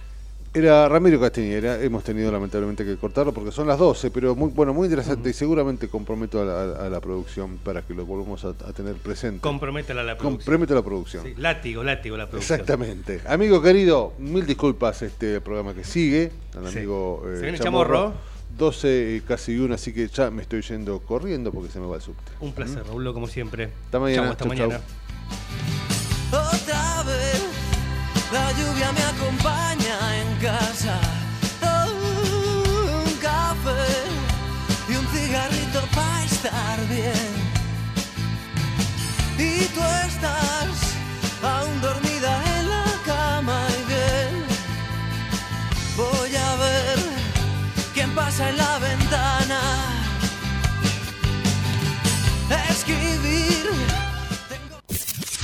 Era Ramiro Castañera, hemos tenido lamentablemente que cortarlo porque son las 12, pero muy bueno, muy interesante y seguramente comprometo a la, a- a la producción para que lo volvamos a, a tener presente. Comprométela a la producción. Comprometo a la producción. Sí, látigo, látigo la producción. Exactamente. Amigo querido, mil disculpas este programa que sigue, al Sí. amigo eh, ¿Se viene Chamorro? 12 y casi una, así que ya me estoy yendo corriendo porque se me va el subte. Un placer, Raúl, como siempre. Hasta mañana. Chau, hasta Chau, chau. mañana. La lluvia me acompaña casa. Un café y un cigarrito para estar bien. Y tú estás